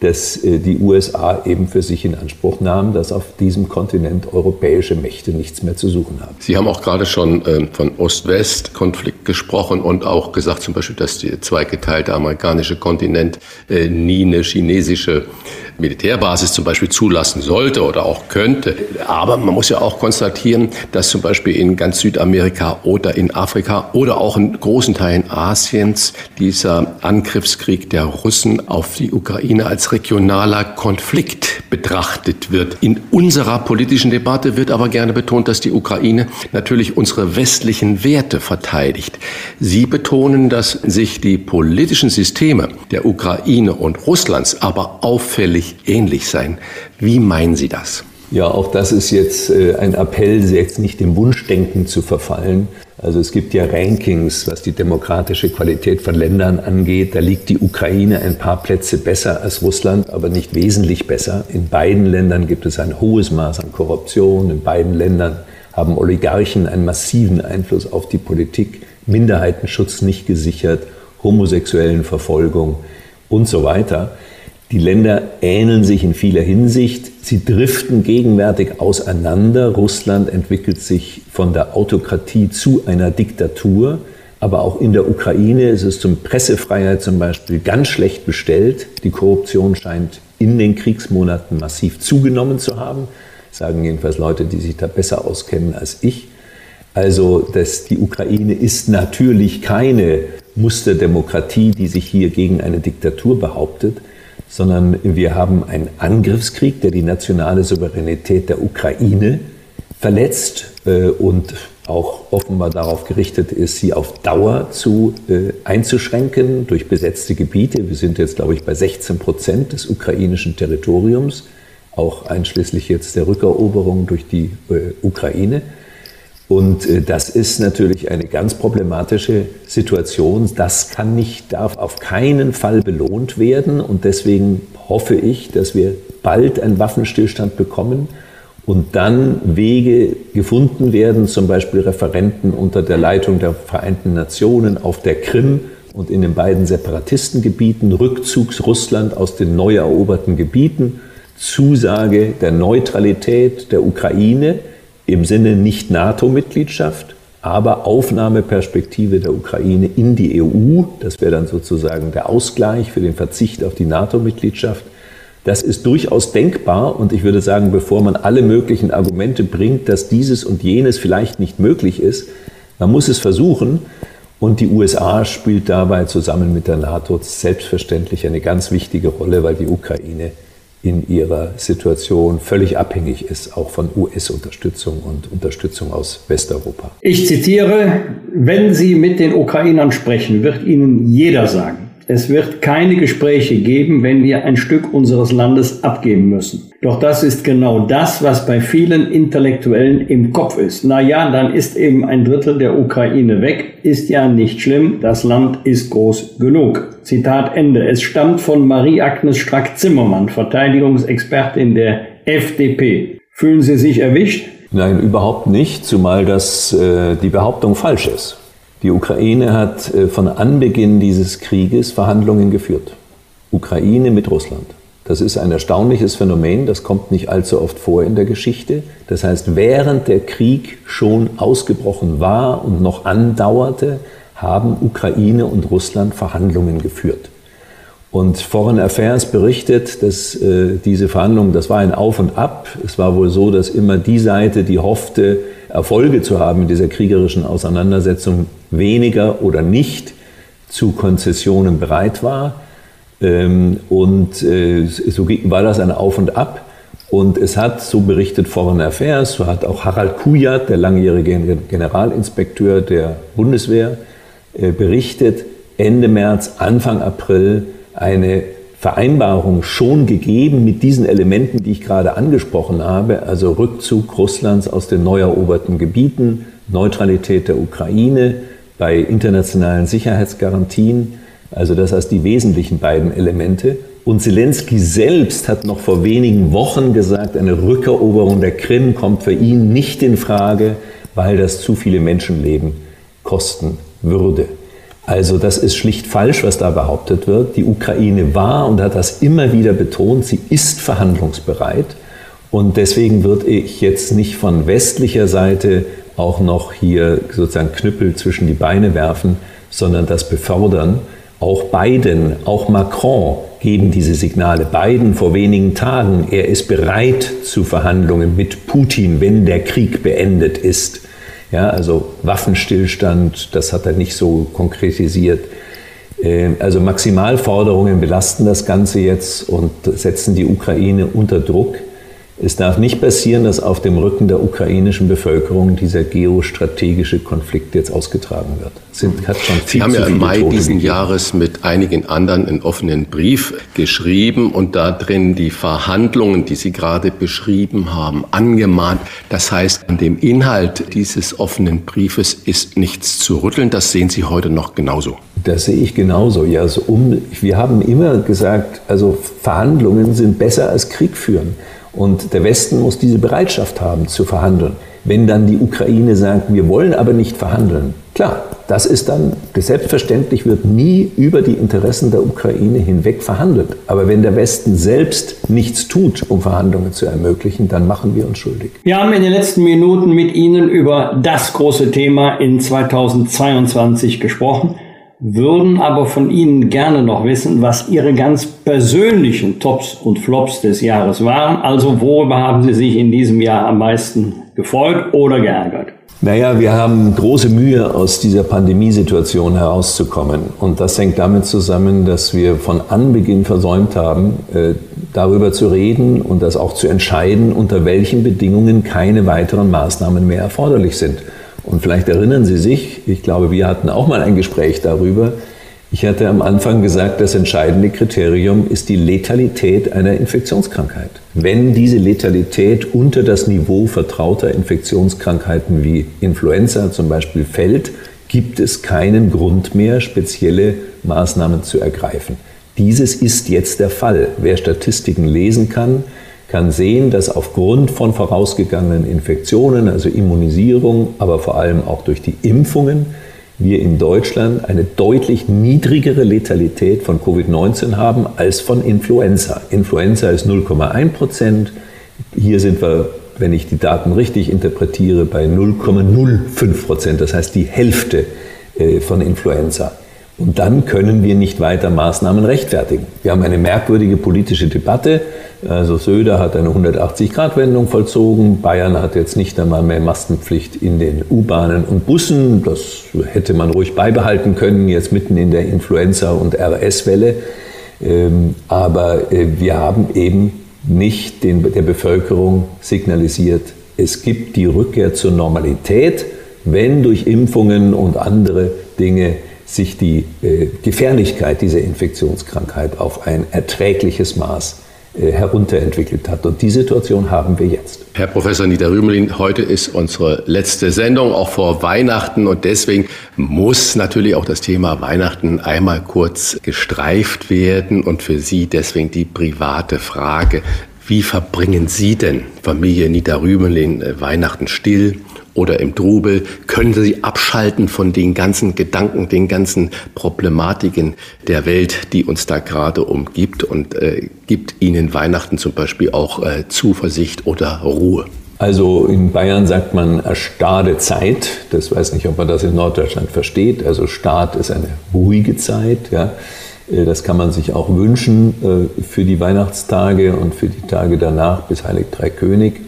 dass äh, die USA eben für sich in Anspruch nahmen, dass auf diesem Kontinent europäische Mächte nichts mehr zu suchen haben. Sie haben auch gerade schon ähm, von Ost-West-Konflikt gesprochen und auch gesagt zum Beispiel, dass der zweigeteilte amerikanische Kontinent äh, nie eine chinesische Militärbasis zum Beispiel zulassen sollte oder auch könnte. Aber man muss ja auch konstatieren, dass zum Beispiel in ganz Südamerika oder in Afrika oder auch in großen Teilen Asiens dieser Angriffskrieg der Russen auf die Ukraine als regionaler Konflikt betrachtet wird. In unserer politischen Debatte wird aber gerne betont, dass die Ukraine natürlich unsere westlichen Werte verteidigt. Sie betonen, dass sich die politischen Systeme der Ukraine und Russlands aber auffällig sich ähnlich sein. Wie meinen Sie das? Ja, auch das ist jetzt äh, ein Appell, jetzt nicht dem Wunschdenken zu verfallen. Also es gibt ja Rankings, was die demokratische Qualität von Ländern angeht. Da liegt die Ukraine ein paar Plätze besser als Russland, aber nicht wesentlich besser. In beiden Ländern gibt es ein hohes Maß an Korruption. In beiden Ländern haben Oligarchen einen massiven Einfluss auf die Politik, Minderheitenschutz nicht gesichert, homosexuellen Verfolgung und so weiter. Die Länder ähneln sich in vieler Hinsicht. Sie driften gegenwärtig auseinander. Russland entwickelt sich von der Autokratie zu einer Diktatur. Aber auch in der Ukraine ist es zum Pressefreiheit zum Beispiel ganz schlecht bestellt. Die Korruption scheint in den Kriegsmonaten massiv zugenommen zu haben. Sagen jedenfalls Leute, die sich da besser auskennen als ich. Also dass die Ukraine ist natürlich keine Musterdemokratie, die sich hier gegen eine Diktatur behauptet sondern wir haben einen Angriffskrieg, der die nationale Souveränität der Ukraine verletzt äh, und auch offenbar darauf gerichtet ist, sie auf Dauer zu äh, einzuschränken durch besetzte Gebiete. Wir sind jetzt, glaube ich, bei 16 Prozent des ukrainischen Territoriums. auch einschließlich jetzt der Rückeroberung durch die äh, Ukraine. Und äh, das ist natürlich eine ganz problematische Situation. Das kann nicht, darf auf keinen Fall belohnt werden. Und deswegen hoffe ich, dass wir bald einen Waffenstillstand bekommen und dann Wege gefunden werden, zum Beispiel Referenten unter der Leitung der Vereinten Nationen auf der Krim und in den beiden Separatistengebieten, Rückzugs Russland aus den neu eroberten Gebieten, Zusage der Neutralität der Ukraine im Sinne nicht NATO-Mitgliedschaft, aber Aufnahmeperspektive der Ukraine in die EU. Das wäre dann sozusagen der Ausgleich für den Verzicht auf die NATO-Mitgliedschaft. Das ist durchaus denkbar und ich würde sagen, bevor man alle möglichen Argumente bringt, dass dieses und jenes vielleicht nicht möglich ist, man muss es versuchen. Und die USA spielt dabei zusammen mit der NATO selbstverständlich eine ganz wichtige Rolle, weil die Ukraine in ihrer Situation völlig abhängig ist, auch von US-Unterstützung und Unterstützung aus Westeuropa. Ich zitiere, wenn Sie mit den Ukrainern sprechen, wird Ihnen jeder sagen, es wird keine Gespräche geben, wenn wir ein Stück unseres Landes abgeben müssen. Doch das ist genau das, was bei vielen Intellektuellen im Kopf ist. Na ja, dann ist eben ein Drittel der Ukraine weg. Ist ja nicht schlimm. Das Land ist groß genug. Zitat Ende. Es stammt von Marie-Agnes Strack-Zimmermann, Verteidigungsexpertin der FDP. Fühlen Sie sich erwischt? Nein, überhaupt nicht, zumal das äh, die Behauptung falsch ist. Die Ukraine hat äh, von Anbeginn dieses Krieges Verhandlungen geführt. Ukraine mit Russland. Das ist ein erstaunliches Phänomen, das kommt nicht allzu oft vor in der Geschichte. Das heißt, während der Krieg schon ausgebrochen war und noch andauerte, haben Ukraine und Russland Verhandlungen geführt. Und Foreign Affairs berichtet, dass äh, diese Verhandlungen, das war ein Auf und Ab. Es war wohl so, dass immer die Seite, die hoffte, Erfolge zu haben in dieser kriegerischen Auseinandersetzung, weniger oder nicht zu Konzessionen bereit war. Ähm, und äh, so war das ein Auf und Ab. Und es hat, so berichtet Foreign Affairs, so hat auch Harald Kujat, der langjährige Generalinspekteur der Bundeswehr, äh, berichtet, Ende März, Anfang April eine Vereinbarung schon gegeben mit diesen Elementen, die ich gerade angesprochen habe, also Rückzug Russlands aus den neu eroberten Gebieten, Neutralität der Ukraine bei internationalen Sicherheitsgarantien, also das heißt die wesentlichen beiden Elemente. Und Zelensky selbst hat noch vor wenigen Wochen gesagt, eine Rückeroberung der Krim kommt für ihn nicht in Frage, weil das zu viele Menschenleben kosten würde. Also das ist schlicht falsch, was da behauptet wird. Die Ukraine war und hat das immer wieder betont, sie ist verhandlungsbereit. Und deswegen würde ich jetzt nicht von westlicher Seite auch noch hier sozusagen Knüppel zwischen die Beine werfen, sondern das befördern. Auch Biden, auch Macron geben diese Signale. Biden vor wenigen Tagen, er ist bereit zu Verhandlungen mit Putin, wenn der Krieg beendet ist. Ja, also Waffenstillstand, das hat er nicht so konkretisiert. Ähm, also Maximalforderungen belasten das Ganze jetzt und setzen die Ukraine unter Druck. Es darf nicht passieren, dass auf dem Rücken der ukrainischen Bevölkerung dieser geostrategische Konflikt jetzt ausgetragen wird. Sind, hat schon viel Sie haben ja im Mai Tote diesen gegeben. Jahres mit einigen anderen einen offenen Brief geschrieben und da drin die Verhandlungen, die Sie gerade beschrieben haben, angemahnt. Das heißt, an dem Inhalt dieses offenen Briefes ist nichts zu rütteln. Das sehen Sie heute noch genauso. Das sehe ich genauso. Ja, also um, wir haben immer gesagt, also Verhandlungen sind besser als Krieg führen. Und der Westen muss diese Bereitschaft haben zu verhandeln. Wenn dann die Ukraine sagt, wir wollen aber nicht verhandeln, klar, das ist dann, selbstverständlich wird nie über die Interessen der Ukraine hinweg verhandelt. Aber wenn der Westen selbst nichts tut, um Verhandlungen zu ermöglichen, dann machen wir uns schuldig. Wir haben in den letzten Minuten mit Ihnen über das große Thema in 2022 gesprochen würden aber von Ihnen gerne noch wissen, was Ihre ganz persönlichen Tops und Flops des Jahres waren. Also worüber haben Sie sich in diesem Jahr am meisten gefreut oder geärgert? Naja, wir haben große Mühe, aus dieser Pandemiesituation herauszukommen. Und das hängt damit zusammen, dass wir von Anbeginn versäumt haben, äh, darüber zu reden und das auch zu entscheiden, unter welchen Bedingungen keine weiteren Maßnahmen mehr erforderlich sind. Und vielleicht erinnern Sie sich, ich glaube, wir hatten auch mal ein Gespräch darüber, Ich hatte am Anfang gesagt, das entscheidende Kriterium ist die Letalität einer Infektionskrankheit. Wenn diese Letalität unter das Niveau vertrauter Infektionskrankheiten wie Influenza zum Beispiel fällt, gibt es keinen Grund mehr, spezielle Maßnahmen zu ergreifen. Dieses ist jetzt der Fall. Wer Statistiken lesen kann, kann sehen, dass aufgrund von vorausgegangenen Infektionen, also Immunisierung, aber vor allem auch durch die Impfungen, wir in Deutschland eine deutlich niedrigere Letalität von Covid-19 haben als von Influenza. Influenza ist 0,1 Prozent. Hier sind wir, wenn ich die Daten richtig interpretiere, bei 0,05 Prozent, das heißt die Hälfte äh, von Influenza. Und dann können wir nicht weiter Maßnahmen rechtfertigen. Wir haben eine merkwürdige politische Debatte. Also Söder hat eine 180-Grad-Wendung vollzogen. Bayern hat jetzt nicht einmal mehr Maskenpflicht in den U-Bahnen und Bussen. Das hätte man ruhig beibehalten können, jetzt mitten in der Influenza- und RS-Welle. Ähm, aber äh, wir haben eben nicht den, der Bevölkerung signalisiert, es gibt die Rückkehr zur Normalität, wenn durch Impfungen und andere Dinge sich die äh, Gefährlichkeit dieser Infektionskrankheit auf ein erträgliches Maß äh, herunterentwickelt hat. Und die Situation haben wir jetzt. Herr Professor Niederrümelin, heute ist unsere letzte Sendung, auch vor Weihnachten. Und deswegen muss natürlich auch das Thema Weihnachten einmal kurz gestreift werden. Und für Sie deswegen die private Frage. Wie verbringen Sie denn, Familie Niederrümelin, äh, Weihnachten still? Oder im Trubel, können Sie abschalten von den ganzen Gedanken, den ganzen Problematiken der Welt, die uns da gerade umgibt und äh, gibt Ihnen Weihnachten zum Beispiel auch äh, Zuversicht oder Ruhe? Also in Bayern sagt man erstarrte Zeit. Das weiß nicht, ob man das in Norddeutschland versteht. Also Start ist eine ruhige Zeit. Ja. Äh, das kann man sich auch wünschen äh, für die Weihnachtstage und für die Tage danach bis Heilig Drei König.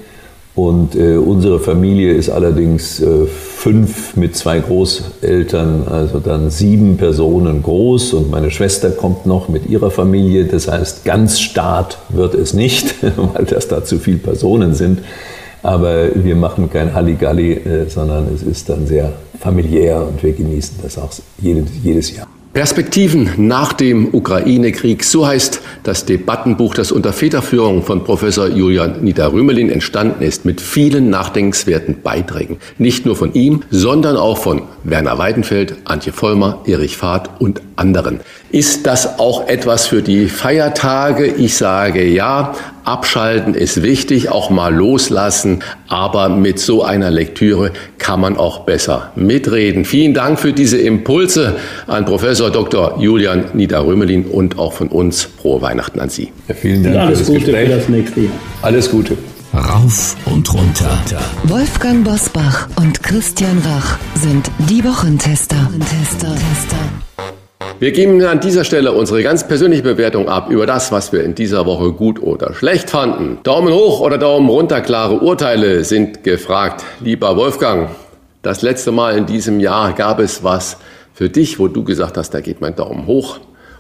Und äh, unsere Familie ist allerdings äh, fünf mit zwei Großeltern, also dann sieben Personen groß und meine Schwester kommt noch mit ihrer Familie. Das heißt, ganz Staat wird es nicht, weil das da zu viele Personen sind. Aber wir machen kein Halligalli, äh, sondern es ist dann sehr familiär und wir genießen das auch jedes, jedes Jahr. Perspektiven nach dem Ukraine-Krieg, so heißt das Debattenbuch, das unter Federführung von Professor Julian Niederrümelin entstanden ist, mit vielen nachdenkenswerten Beiträgen. Nicht nur von ihm, sondern auch von Werner Weidenfeld, Antje Vollmer, Erich Fahrt und anderen. Ist das auch etwas für die Feiertage? Ich sage ja, abschalten ist wichtig, auch mal loslassen, aber mit so einer Lektüre kann man auch besser mitreden. Vielen Dank für diese Impulse an Professor Dr. Julian Niederrömelin und auch von uns frohe Weihnachten an Sie. Ja, vielen Dank alles für das Gute Gespräch. für das nächste Jahr. Alles Gute. Rauf und runter. Wolfgang Bosbach und Christian Rach sind die Wochentester. Wochentester. Wir geben an dieser Stelle unsere ganz persönliche Bewertung ab über das, was wir in dieser Woche gut oder schlecht fanden. Daumen hoch oder Daumen runter, klare Urteile sind gefragt. Lieber Wolfgang, das letzte Mal in diesem Jahr gab es was für dich, wo du gesagt hast, da geht mein Daumen hoch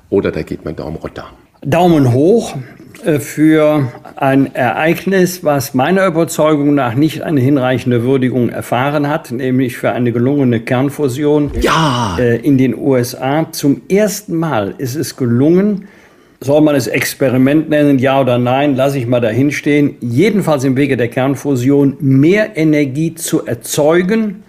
oder da geht mein Daumen runter. Daumen hoch. Äh, für ein Ereignis, was meiner Überzeugung nach nicht eine hinreichende Würdigung erfahren hat, nämlich für eine gelungene Kernfusion ja. Äh, in den USA. Zum ersten Mal ist es gelungen, soll man es Experiment nennen, ja oder nein, lasse ich mal dahinstehen, jedenfalls im Wege der Kernfusion mehr Energie zu erzeugen,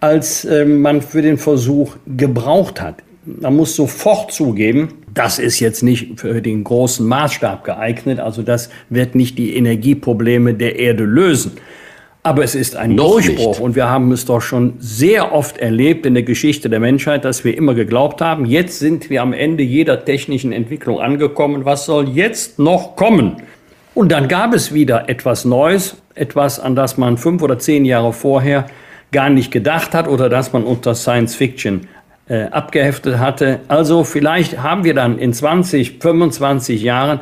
als äh, man für den Versuch gebraucht hat. Man muss sofort zugeben, das ist jetzt nicht für den großen Maßstab geeignet. Also das wird nicht die Energieprobleme der Erde lösen. Aber es ist ein Noch Durchbruch nicht. und wir haben es doch schon sehr oft erlebt in der Geschichte der Menschheit, dass wir immer geglaubt haben, jetzt sind wir am Ende jeder technischen Entwicklung angekommen. Was soll jetzt noch kommen? Und dann gab es wieder etwas Neues, etwas, an das man fünf oder zehn Jahre vorher gar nicht gedacht hat oder das man unter Science Fiction äh, abgeheftet hatte. Also vielleicht haben wir dann in 20, 25 Jahren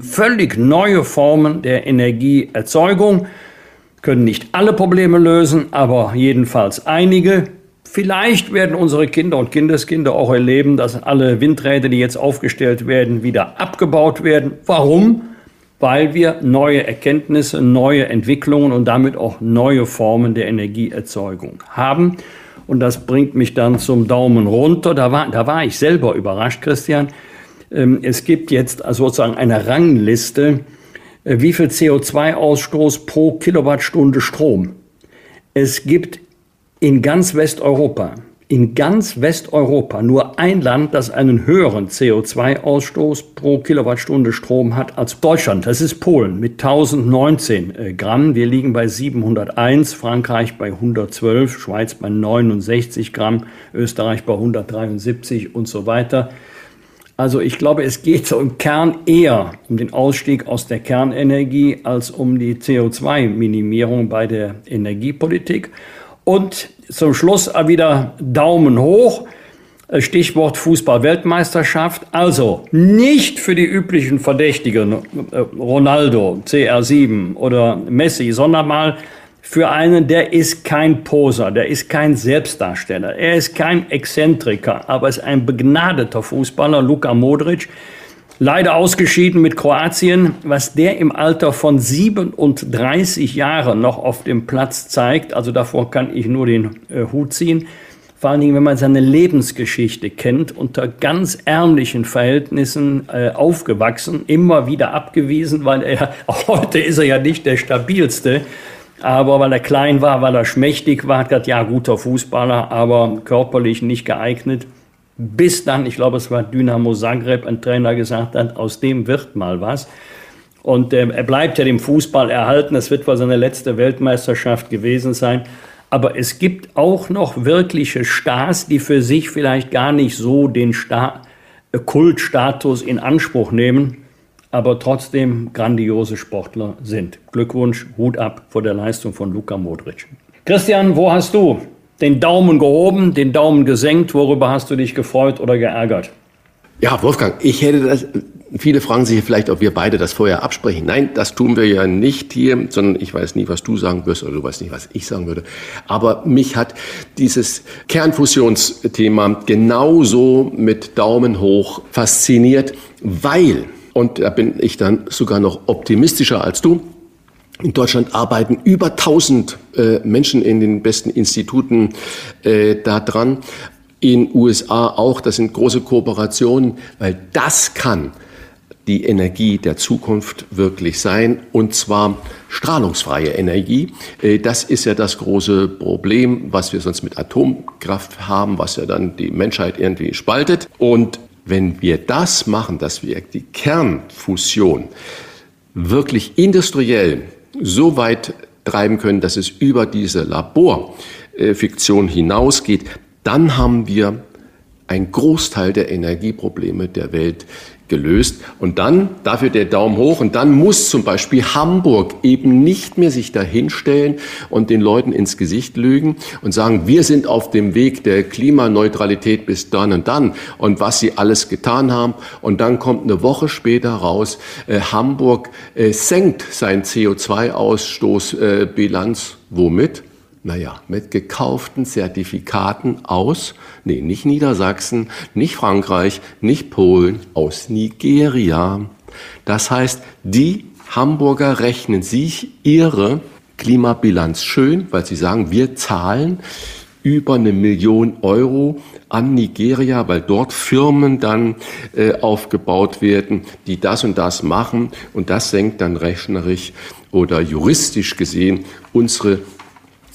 völlig neue Formen der Energieerzeugung, können nicht alle Probleme lösen, aber jedenfalls einige. Vielleicht werden unsere Kinder und Kindeskinder auch erleben, dass alle Windräder, die jetzt aufgestellt werden, wieder abgebaut werden. Warum? Weil wir neue Erkenntnisse, neue Entwicklungen und damit auch neue Formen der Energieerzeugung haben. Und das bringt mich dann zum Daumen runter. Da war, da war ich selber überrascht, Christian. Ähm, es gibt jetzt sozusagen eine Rangliste, äh, wie viel CO2-Ausstoß pro Kilowattstunde Strom. Es gibt in ganz Westeuropa in ganz Westeuropa nur ein Land, das einen höheren CO2-Ausstoß pro Kilowattstunde Strom hat als Deutschland. Das ist Polen mit 1019 äh, Gramm. Wir liegen bei 701, Frankreich bei 112, Schweiz bei 69 Gramm, Österreich bei 173 und so weiter. Also ich glaube, es geht so im Kern eher um den Ausstieg aus der Kernenergie als um die CO2-Minimierung bei der Energiepolitik. Und zum Schluss wieder Daumen hoch. Stichwort Fußball-Weltmeisterschaft. Also nicht für die üblichen Verdächtigen, äh, Ronaldo, CR7 oder Messi, sondern mal für einen, der ist kein Poser, der ist kein Selbstdarsteller, er ist kein Exzentriker, aber ist ein begnadeter Fußballer, Luka Modric, leider ausgeschieden mit Kroatien, was der im Alter von 37 Jahren noch auf dem Platz zeigt. Also davor kann ich nur den äh, Hut ziehen. Vor allen Dingen, wenn man seine Lebensgeschichte kennt, unter ganz ärmlichen Verhältnissen äh, aufgewachsen, immer wieder abgewiesen, weil er, auch heute ist er ja nicht der stabilste, aber weil er klein war, weil er schmächtig war, hat gesagt, ja, guter Fußballer, aber körperlich nicht geeignet bis dann, ich glaube, es war Dynamo Zagreb, ein Trainer gesagt hat, aus dem wird mal was. Und äh, er bleibt ja dem Fußball erhalten. Das wird wohl seine letzte Weltmeisterschaft gewesen sein. Aber es gibt auch noch wirkliche Stars, die für sich vielleicht gar nicht so den Star äh, Kultstatus in Anspruch nehmen, aber trotzdem grandiose Sportler sind. Glückwunsch, Hut ab vor der Leistung von Luka Modric. Christian, wo hast du den Daumen gehoben, den Daumen gesenkt? Worüber hast du dich gefreut oder geärgert? Ja, Wolfgang, ich hätte das. Viele fragen sich vielleicht, ob wir beide das vorher absprechen. Nein, das tun wir ja nicht hier, sondern ich weiß nie, was du sagen wirst oder du weißt nicht, was ich sagen würde. Aber mich hat dieses Kernfusionsthema genauso mit Daumen hoch fasziniert, weil, und da bin ich dann sogar noch optimistischer als du, in Deutschland arbeiten über 1000 äh, Menschen in den besten Instituten äh, da dran. In USA auch. Das sind große Kooperationen, weil das kann die Energie der Zukunft wirklich sein, und zwar strahlungsfreie Energie. Äh, das ist ja das große Problem, was wir sonst mit Atomkraft haben, was ja dann die Menschheit irgendwie spaltet. Und wenn wir das machen, dass wir die Kernfusion wirklich industriell so weit treiben können, dass es über diese Laborfiktion hinausgeht, dann haben wir einen Großteil der Energieprobleme der Welt gelöst. Und dann, dafür der Daumen hoch, und dann muss zum Beispiel Hamburg eben nicht mehr sich dahinstellen und den Leuten ins Gesicht lügen und sagen, wir sind auf dem Weg der Klimaneutralität bis dann und dann und was sie alles getan haben. Und dann kommt eine Woche später raus, äh, Hamburg äh, senkt sein CO2-Ausstoßbilanz. Äh, Womit? Naja, mit gekauften Zertifikaten aus, nee, nicht Niedersachsen, nicht Frankreich, nicht Polen, aus Nigeria. Das heißt, die Hamburger rechnen sich ihre Klimabilanz schön, weil sie sagen, wir zahlen über eine Million Euro an Nigeria, weil dort Firmen dann äh, aufgebaut werden, die das und das machen. Und das senkt dann rechnerisch oder juristisch gesehen unsere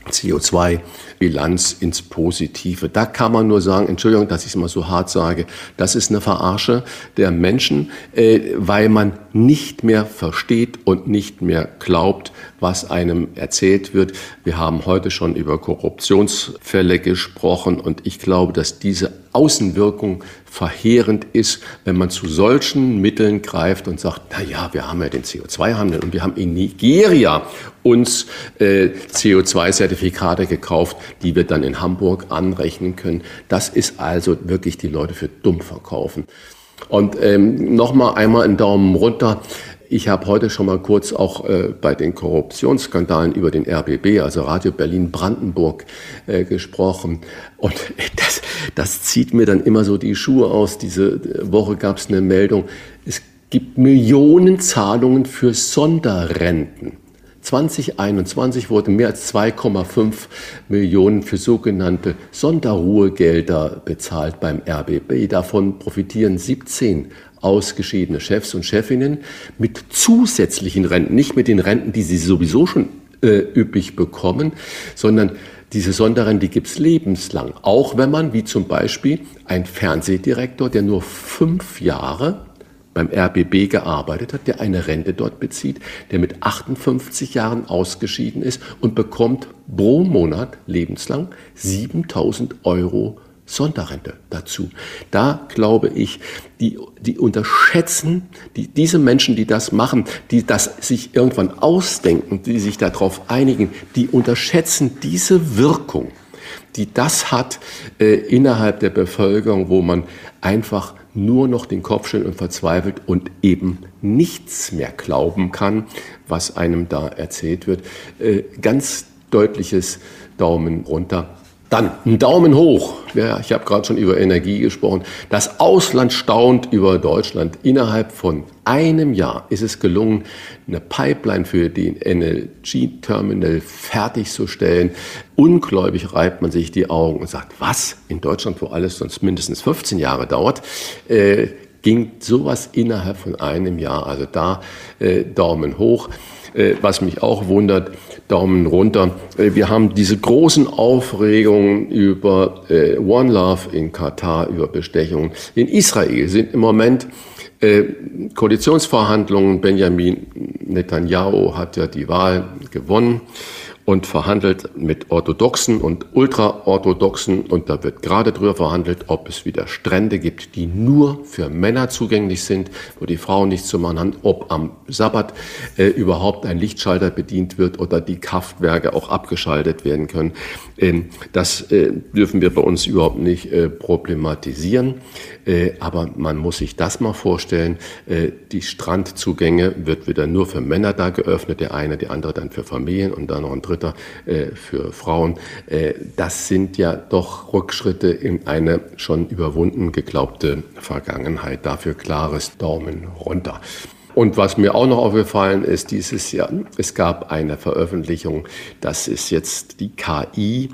CO2-Bilanz ins Positive. Da kann man nur sagen, Entschuldigung, dass ich es mal so hart sage, das ist eine Verarsche der Menschen, äh, weil man nicht mehr versteht und nicht mehr glaubt, was einem erzählt wird. Wir haben heute schon über Korruptionsfälle gesprochen und ich glaube, dass diese Außenwirkung verheerend ist, wenn man zu solchen Mitteln greift und sagt, na ja, wir haben ja den CO2-Handel und wir haben in Nigeria uns äh, CO2-Zertifikate gekauft, die wir dann in Hamburg anrechnen können. Das ist also wirklich die Leute für dumm verkaufen. Und ähm, nochmal einmal einen Daumen runter. Ich habe heute schon mal kurz auch äh, bei den Korruptionsskandalen über den RBB, also Radio Berlin Brandenburg, äh, gesprochen. Und das, das zieht mir dann immer so die Schuhe aus. Diese Woche gab es eine Meldung, es gibt Millionen Zahlungen für Sonderrenten. 2021 wurden mehr als 2,5 Millionen für sogenannte Sonderruhegelder bezahlt beim RBB. Davon profitieren 17 ausgeschiedene Chefs und Chefinnen mit zusätzlichen Renten, nicht mit den Renten, die sie sowieso schon äh, üppig bekommen, sondern diese Sonderrente gibt es lebenslang. Auch wenn man, wie zum Beispiel ein Fernsehdirektor, der nur fünf Jahre beim RBB gearbeitet hat, der eine Rente dort bezieht, der mit 58 Jahren ausgeschieden ist und bekommt pro Monat lebenslang 7000 Euro Sonderrente dazu. Da glaube ich, die, die unterschätzen, die, diese Menschen, die das machen, die das sich irgendwann ausdenken, die sich darauf einigen, die unterschätzen diese Wirkung, die das hat äh, innerhalb der Bevölkerung, wo man einfach nur noch den Kopf schüttelt und verzweifelt und eben nichts mehr glauben kann, was einem da erzählt wird. Äh, ganz deutliches Daumen runter dann ein Daumen hoch. Ja, ich habe gerade schon über Energie gesprochen. Das Ausland staunt über Deutschland. Innerhalb von einem Jahr ist es gelungen, eine Pipeline für den NLG-Terminal fertigzustellen. Ungläubig reibt man sich die Augen und sagt, was? In Deutschland, wo alles sonst mindestens 15 Jahre dauert, äh, ging sowas innerhalb von einem Jahr. Also da äh, Daumen hoch. Äh, was mich auch wundert, Daumen runter. Äh, wir haben diese großen Aufregungen über äh, One Love in Katar, über Bestechungen. In Israel sind im Moment Koalitionsverhandlungen. Benjamin Netanyahu hat ja die Wahl gewonnen und verhandelt mit Orthodoxen und Ultraorthodoxen. Und da wird gerade drüber verhandelt, ob es wieder Strände gibt, die nur für Männer zugänglich sind, wo die Frauen nichts zu machen haben, ob am Sabbat äh, überhaupt ein Lichtschalter bedient wird oder die Kraftwerke auch abgeschaltet werden können. Ähm, das äh, dürfen wir bei uns überhaupt nicht äh, problematisieren. Äh, aber man muss sich das mal vorstellen. Äh, die Strandzugänge wird wieder nur für Männer da geöffnet, der eine, der andere dann für Familien und dann noch ein dritter äh, für Frauen. Das sind ja doch Rückschritte in eine schon überwunden geglaubte Vergangenheit. Dafür klares Daumen runter. Und was mir auch noch aufgefallen ist dieses Jahr, es gab eine Veröffentlichung, dass es jetzt die KI äh,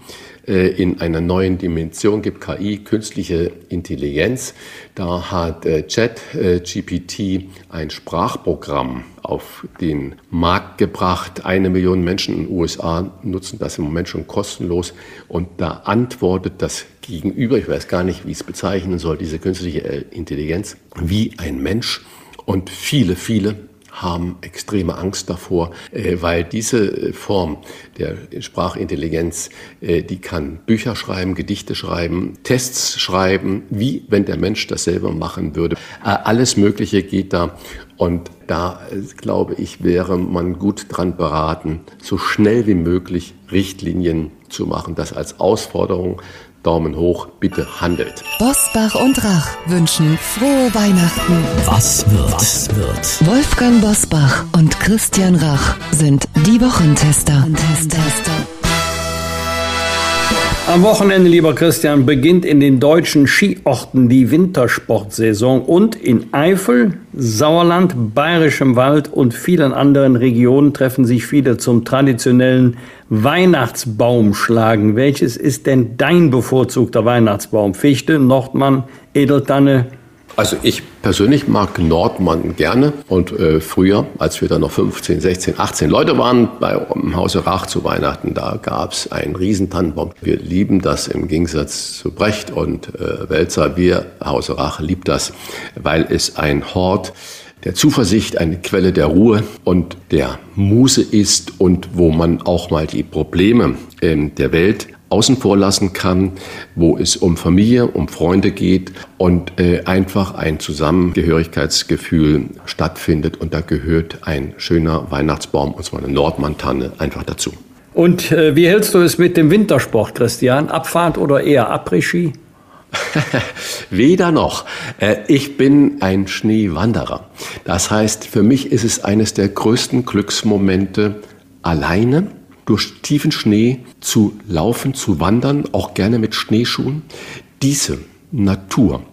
in einer neuen Dimension gibt, KI, künstliche Intelligenz. Da hat äh, ChatGPT äh, ein Sprachprogramm auf den Markt gebracht. Eine Million Menschen in den USA nutzen das im Moment schon kostenlos. Und da antwortet das Gegenüber, ich weiß gar nicht, wie ich es bezeichnen soll, diese künstliche Intelligenz, wie ein Mensch. Und viele, viele haben extreme Angst davor, äh, weil diese Form der Sprachintelligenz, äh, die kann Bücher schreiben, Gedichte schreiben, Tests schreiben, wie wenn der Mensch das selber machen würde. Äh, alles Mögliche geht da. Und da, glaube ich, wäre man gut dran beraten, so schnell wie möglich Richtlinien zu machen, das als Ausforderung Daumen hoch, bitte handelt. Bosbach und Rach wünschen frohe Weihnachten. Was wird? Was wird? Wolfgang Bosbach und Christian Rach sind die Wochentester. Wochentester. Am Wochenende, lieber Christian, beginnt in den deutschen Skiorten die Wintersportsaison und in Eifel, Sauerland, Bayerischem Wald und vielen anderen Regionen treffen sich viele zum traditionellen Weihnachtsbaumschlagen. Welches ist denn dein bevorzugter Weihnachtsbaum? Fichte, Nordmann, Edeltanne, also ich persönlich mag Nordmann gerne und äh, früher, als wir da noch 15, 16, 18 Leute waren bei im Hause Rach zu Weihnachten, da gab es einen Riesentannenbaum. Wir lieben das im Gegensatz zu Brecht und äh, Welzer. Wir, Hause Rach, liebt das, weil es ein Hort der Zuversicht, eine Quelle der Ruhe und der Muße ist und wo man auch mal die Probleme ähm, der Welt außen vor lassen kann, wo es um Familie, um Freunde geht und äh, einfach ein Zusammengehörigkeitsgefühl stattfindet. Und da gehört ein schöner Weihnachtsbaum, und zwar eine Nordmantanne, einfach dazu. Und äh, wie hältst du es mit dem Wintersport, Christian? Abfahrt oder eher Après-Ski? Weder noch. Äh, ich bin ein Schneewanderer. Das heißt, für mich ist es eines der größten Glücksmomente, alleine durch tiefen Schnee zu laufen, zu wandern, auch gerne mit Schneeschuhen. Diese Natur,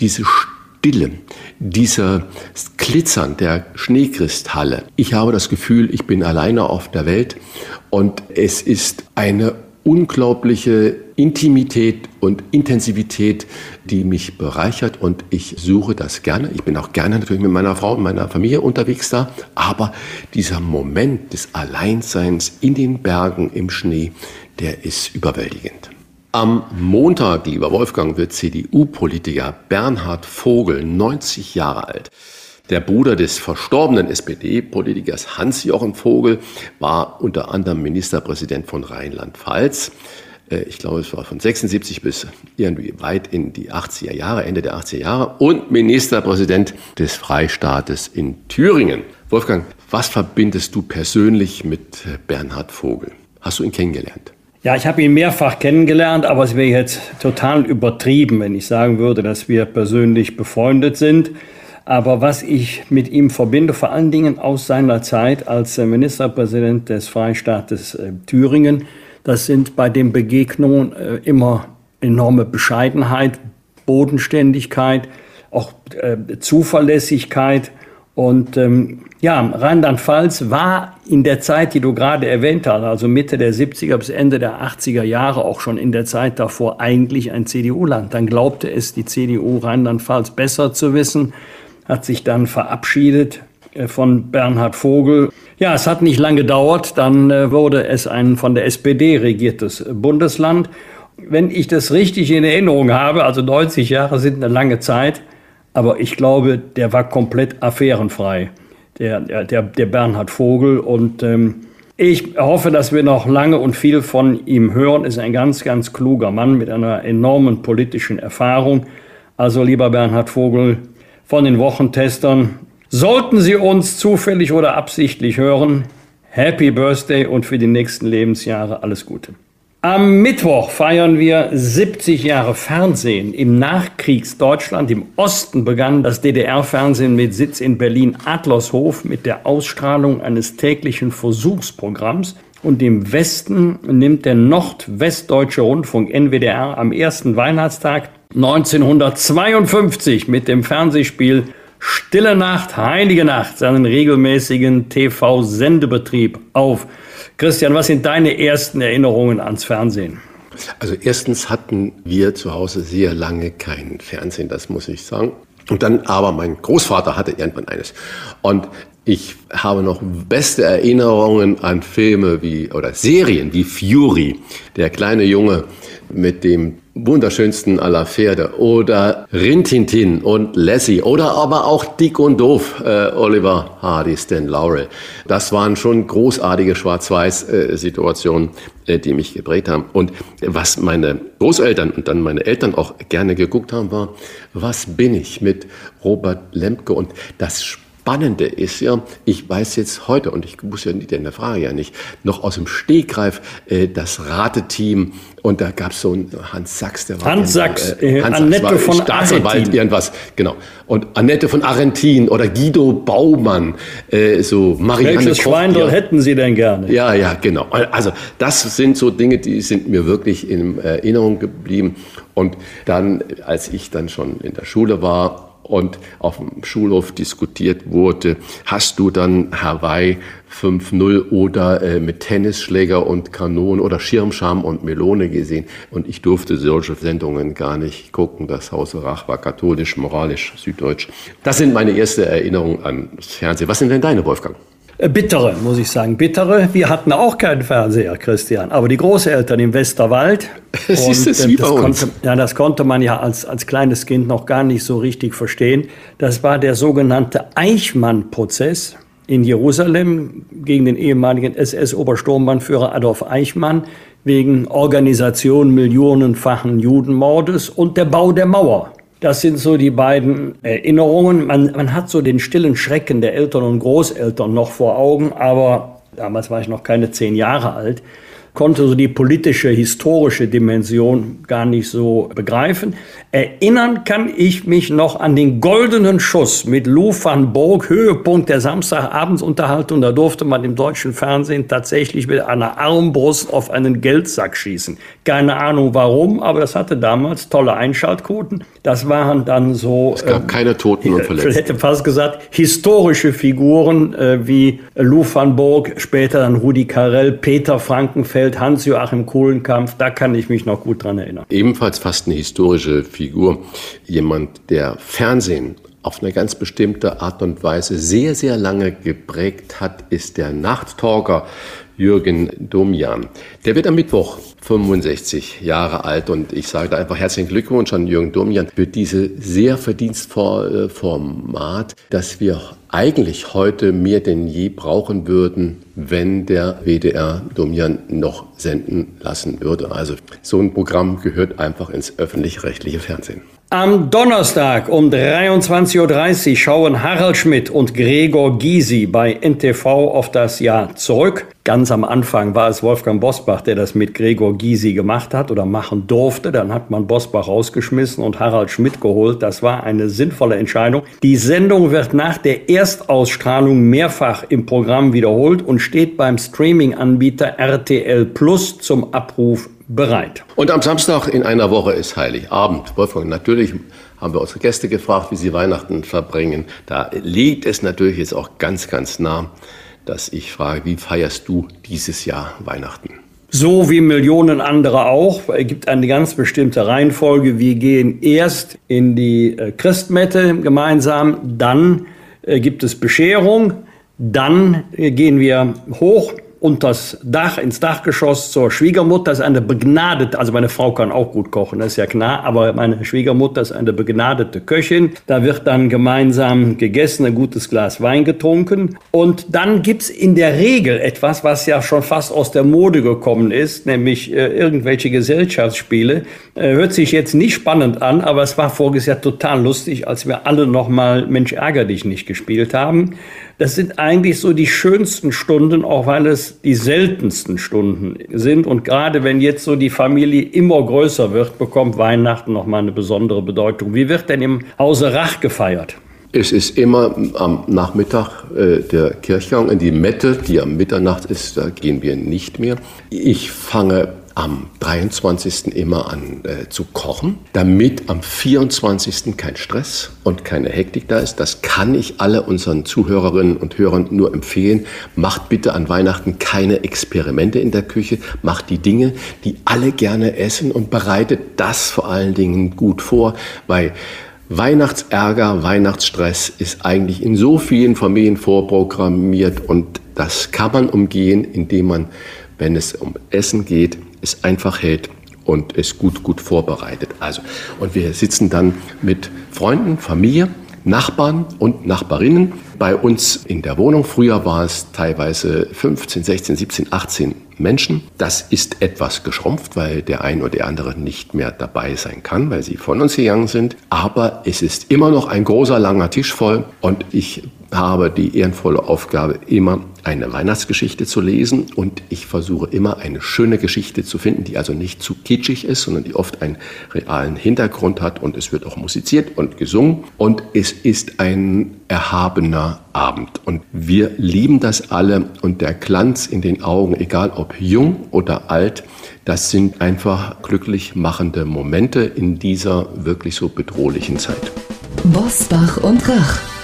diese Stille, dieser Glitzern der Schneekristalle. Ich habe das Gefühl, ich bin alleine auf der Welt und es ist eine unglaubliche Intimität und Intensivität, die mich bereichert und ich suche das gerne. Ich bin auch gerne natürlich mit meiner Frau und meiner Familie unterwegs da, aber dieser Moment des Alleinseins in den Bergen im Schnee, der ist überwältigend. Am Montag, lieber Wolfgang, wird CDU-Politiker Bernhard Vogel 90 Jahre alt. Der Bruder des verstorbenen SPD-Politikers Hans-Jochen Vogel war unter anderem Ministerpräsident von Rheinland-Pfalz. Äh, ich glaube, es war von 76 bis irgendwie weit in die 80er Jahre, Ende der 80er Jahre und Ministerpräsident des Freistaates in Thüringen. Wolfgang, was verbindest du persönlich mit äh, Bernhard Vogel? Hast du ihn kennengelernt? Ja, ich habe ihn mehrfach kennengelernt, aber es wäre jetzt total übertrieben, wenn ich sagen würde, dass wir persönlich befreundet sind. Aber was ich mit ihm verbinde, vor allen Dingen aus seiner Zeit als äh, Ministerpräsident des Freistaates Thüringen, das sind bei den Begegnungen äh, immer enorme Bescheidenheit, Bodenständigkeit, auch Zuverlässigkeit. Und ähm, ja, Rheinland-Pfalz war in der Zeit, die du gerade erwähnt hast, also Mitte der 70er bis Ende der 80er Jahre, auch schon in der Zeit davor eigentlich ein CDU-Land. Dann glaubte es die CDU Rheinland-Pfalz besser zu wissen hat sich dann verabschiedet äh, von Bernhard Vogel. Ja, es hat nicht lange gedauert, dann äh, wurde es ein von der SPD regiertes Bundesland. Wenn ich das richtig in Erinnerung habe, also 90 Jahre sind eine lange Zeit, aber ich glaube, der war komplett affärenfrei, der, der, der Bernhard Vogel. Und ähm, ich hoffe, dass wir noch lange und viel von ihm hören. Ist ein ganz, ganz kluger Mann mit einer enormen politischen Erfahrung. Also lieber Bernhard Vogel, von den Wochentestern. Sollten Sie uns zufällig oder absichtlich hören, Happy Birthday und für die nächsten Lebensjahre alles Gute. Am Mittwoch feiern wir 70 Jahre Fernsehen. Im Nachkriegsdeutschland, im Osten begann das DDR-Fernsehen mit Sitz in Berlin-Adlershof mit der Ausstrahlung eines täglichen Versuchsprogramms. Und im Westen nimmt der Nordwestdeutsche Rundfunk NWDR am ersten Weihnachtstag 1952 mit dem Fernsehspiel Stille Nacht, Heilige Nacht seinen regelmäßigen TV-Sendebetrieb auf. Christian, was sind deine ersten Erinnerungen ans Fernsehen? Also erstens hatten wir zu Hause sehr lange kein Fernsehen, das muss ich sagen. Und dann aber mein Großvater hatte irgendwann eines. Und ich habe noch beste Erinnerungen an Filme wie oder Serien wie Fury, der kleine Junge mit dem wunderschönsten aller Pferde oder Rintintin und Lassie oder aber auch Dick und Doof, äh, Oliver Hardy, Stan Laurel. Das waren schon großartige Schwarz-Weiß-Situationen, äh, die mich geprägt haben. Und was meine Großeltern und dann meine Eltern auch gerne geguckt haben, war, was bin ich mit Robert Lemke und das Spannende ist ja, ich weiß jetzt heute, und ich muss ja in der Frage ja nicht, noch aus dem Stegreif äh, das Rateteam und da gab es so einen Hans Sachs, der war Hans Sachs, äh, Hans Annette Sachs von Staatsanwalt, Arentin. irgendwas, genau. Und Annette von Arentin oder Guido Baumann, äh, so Marianne Welches Koch, Schwein dort hätten Sie denn gerne? Ja, ja, genau. Also das sind so Dinge, die sind mir wirklich in Erinnerung geblieben. Und dann, als ich dann schon in der Schule war, und auf dem Schulhof diskutiert wurde, hast du dann Hawaii 5-0 oder äh, mit Tennisschläger und Kanonen oder Schirmscham und Melone gesehen. Und ich durfte solche Sendungen gar nicht gucken. Das Haus Rach war katholisch, moralisch, süddeutsch. Das sind meine ersten Erinnerungen ans Fernsehen. Was sind denn deine, Wolfgang? Äh, bittere, muss ich sagen. Bittere. Wir hatten auch keinen Fernseher, Christian. Aber die Großeltern im Westerwald. Siehst und, äh, wie bei uns. Konnte, ja, das konnte man ja als, als kleines Kind noch gar nicht so richtig verstehen. Das war der sogenannte Eichmann-Prozess in Jerusalem gegen den ehemaligen SS-Obersturmbannführer Adolf Eichmann wegen Organisation millionenfachen Judenmordes und der Bau der Mauer. Das sind so die beiden Erinnerungen. Man, man hat so den stillen Schrecken der Eltern und Großeltern noch vor Augen, aber damals war ich noch keine zehn Jahre alt. Konnte so die politische, historische Dimension gar nicht so begreifen. Erinnern kann ich mich noch an den goldenen Schuss mit Lou van Burg, Höhepunkt der Samstagabendsunterhaltung. Da durfte man im deutschen Fernsehen tatsächlich mit einer Armbrust auf einen Geldsack schießen. Keine Ahnung warum, aber das hatte damals tolle Einschaltquoten. Das waren dann so. Es gab äh, keine Toten und Verletzten. Ich hätte fast gesagt, historische Figuren äh, wie Lou van Burg, später dann Rudi Carell, Peter Frankenfeld, Hans-Joachim Kohlenkampf. Da kann ich mich noch gut dran erinnern. Ebenfalls fast eine historische Figur. Jemand, der Fernsehen auf eine ganz bestimmte Art und Weise sehr, sehr lange geprägt hat, ist der Nachttalker Jürgen Domian. Der wird am Mittwoch 65 Jahre alt und ich sage da einfach herzlichen Glückwunsch an Jürgen Domian für diese sehr verdienstvolle Format, das wir eigentlich heute mehr denn je brauchen würden, wenn der WDR Domian noch senden lassen würde. Also so ein Programm gehört einfach ins öffentlich-rechtliche Fernsehen. Am Donnerstag um 23.30 Uhr schauen Harald Schmidt und Gregor Gysi bei NTV auf das Jahr zurück. Ganz am Anfang war es Wolfgang Bosbach, der das mit Gregor Gysi gemacht hat oder machen durfte. Dann hat man Bosbach rausgeschmissen und Harald Schmidt geholt. Das war eine sinnvolle Entscheidung. Die Sendung wird nach der Erstausstrahlung mehrfach im Programm wiederholt und steht beim Streaming-Anbieter RTL Plus zum Abruf bereit. Und am Samstag in einer Woche ist Heiligabend. Wolfgang, natürlich haben wir unsere Gäste gefragt, wie sie Weihnachten verbringen. Da liegt es natürlich jetzt auch ganz, ganz nah, dass ich frage, wie feierst du dieses Jahr Weihnachten? So wie Millionen andere auch. Es gibt eine ganz bestimmte Reihenfolge. Wir gehen erst in die äh, Christmette gemeinsam, dann äh, gibt es Bescherung, dann äh, gehen wir hoch unters Dach, ins Dachgeschoss zur Schwiegermutter. Ist eine begnadete, also meine Frau kann auch gut kochen, das ist ja klar, aber meine Schwiegermutter ist eine begnadete Köchin. Da wird dann gemeinsam gegessen, ein gutes Glas Wein getrunken. Und dann gibt's in der Regel etwas, was ja schon fast aus der Mode gekommen ist, nämlich äh, irgendwelche Gesellschaftsspiele. Äh, hört sich jetzt nicht spannend an, aber es war voriges Jahr total lustig, als wir alle nochmal Mensch ärger dich nicht gespielt haben. Das sind eigentlich so die schönsten Stunden, auch weil es die seltensten Stunden sind. Und gerade wenn jetzt so die Familie immer größer wird, bekommt Weihnachten nochmal eine besondere Bedeutung. Wie wird denn im Hause Rach gefeiert? Es ist immer am Nachmittag äh, der Kirchgang in die Mette, die am Mitternacht ist, da gehen wir nicht mehr. Ich fange am 23. immer an äh, zu kochen, damit am 24. kein Stress und keine Hektik da ist. Das kann ich alle unseren Zuhörerinnen und Hörern nur empfehlen. Macht bitte an Weihnachten keine Experimente in der Küche. Macht die Dinge, die alle gerne essen und bereitet das vor allen Dingen gut vor, weil Weihnachtsärger, Weihnachtsstress ist eigentlich in so vielen Familien vorprogrammiert und das kann man umgehen, indem man, wenn es um Essen geht, es einfach hält und es gut, gut vorbereitet. Also, und wir sitzen dann mit Freunden, Familie, Nachbarn und Nachbarinnen bei uns in der Wohnung. Früher war es teilweise 15, 16, 17, 18 Menschen. Das ist etwas geschrumpft, weil der ein oder der andere nicht mehr dabei sein kann, weil sie von uns gegangen sind. Aber es ist immer noch ein großer, langer Tisch voll und ich habe die ehrenvolle Aufgabe, immer eine Weihnachtsgeschichte zu lesen. Und ich versuche immer eine schöne Geschichte zu finden, die also nicht zu kitschig ist, sondern die oft einen realen Hintergrund hat. Und es wird auch musiziert und gesungen. Und es ist ein erhabener Abend. Und wir lieben das alle. Und der Glanz in den Augen, egal ob jung oder alt, das sind einfach glücklich machende Momente in dieser wirklich so bedrohlichen Zeit. Bosbach und Rach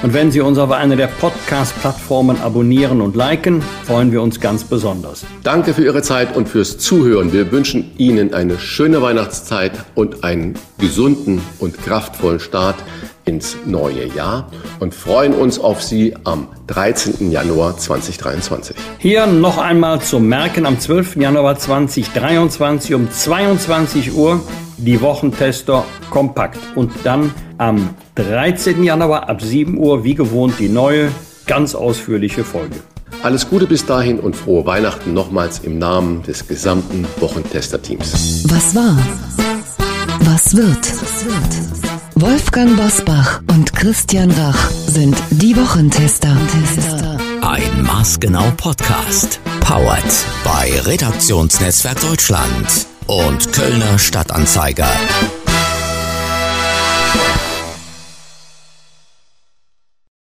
Und wenn Sie uns auf einer der Podcast-Plattformen abonnieren und liken, freuen wir uns ganz besonders. Danke für Ihre Zeit und fürs Zuhören. Wir wünschen Ihnen eine schöne Weihnachtszeit und einen gesunden und kraftvollen Start ins neue Jahr und freuen uns auf Sie am 13. Januar 2023. Hier noch einmal zum Merken am 12. Januar 2023 um 22 Uhr die Wochentester kompakt und dann am 13. Januar ab 7 Uhr wie gewohnt die neue, ganz ausführliche Folge. Alles Gute bis dahin und frohe Weihnachten nochmals im Namen des gesamten Wochentester-Teams. Was war? Was wird? Wolfgang Bosbach und Christian Rach sind die Wochentester. Ein Maßgenau Podcast. Powered bei Redaktionsnetzwerk Deutschland und Kölner Stadtanzeiger.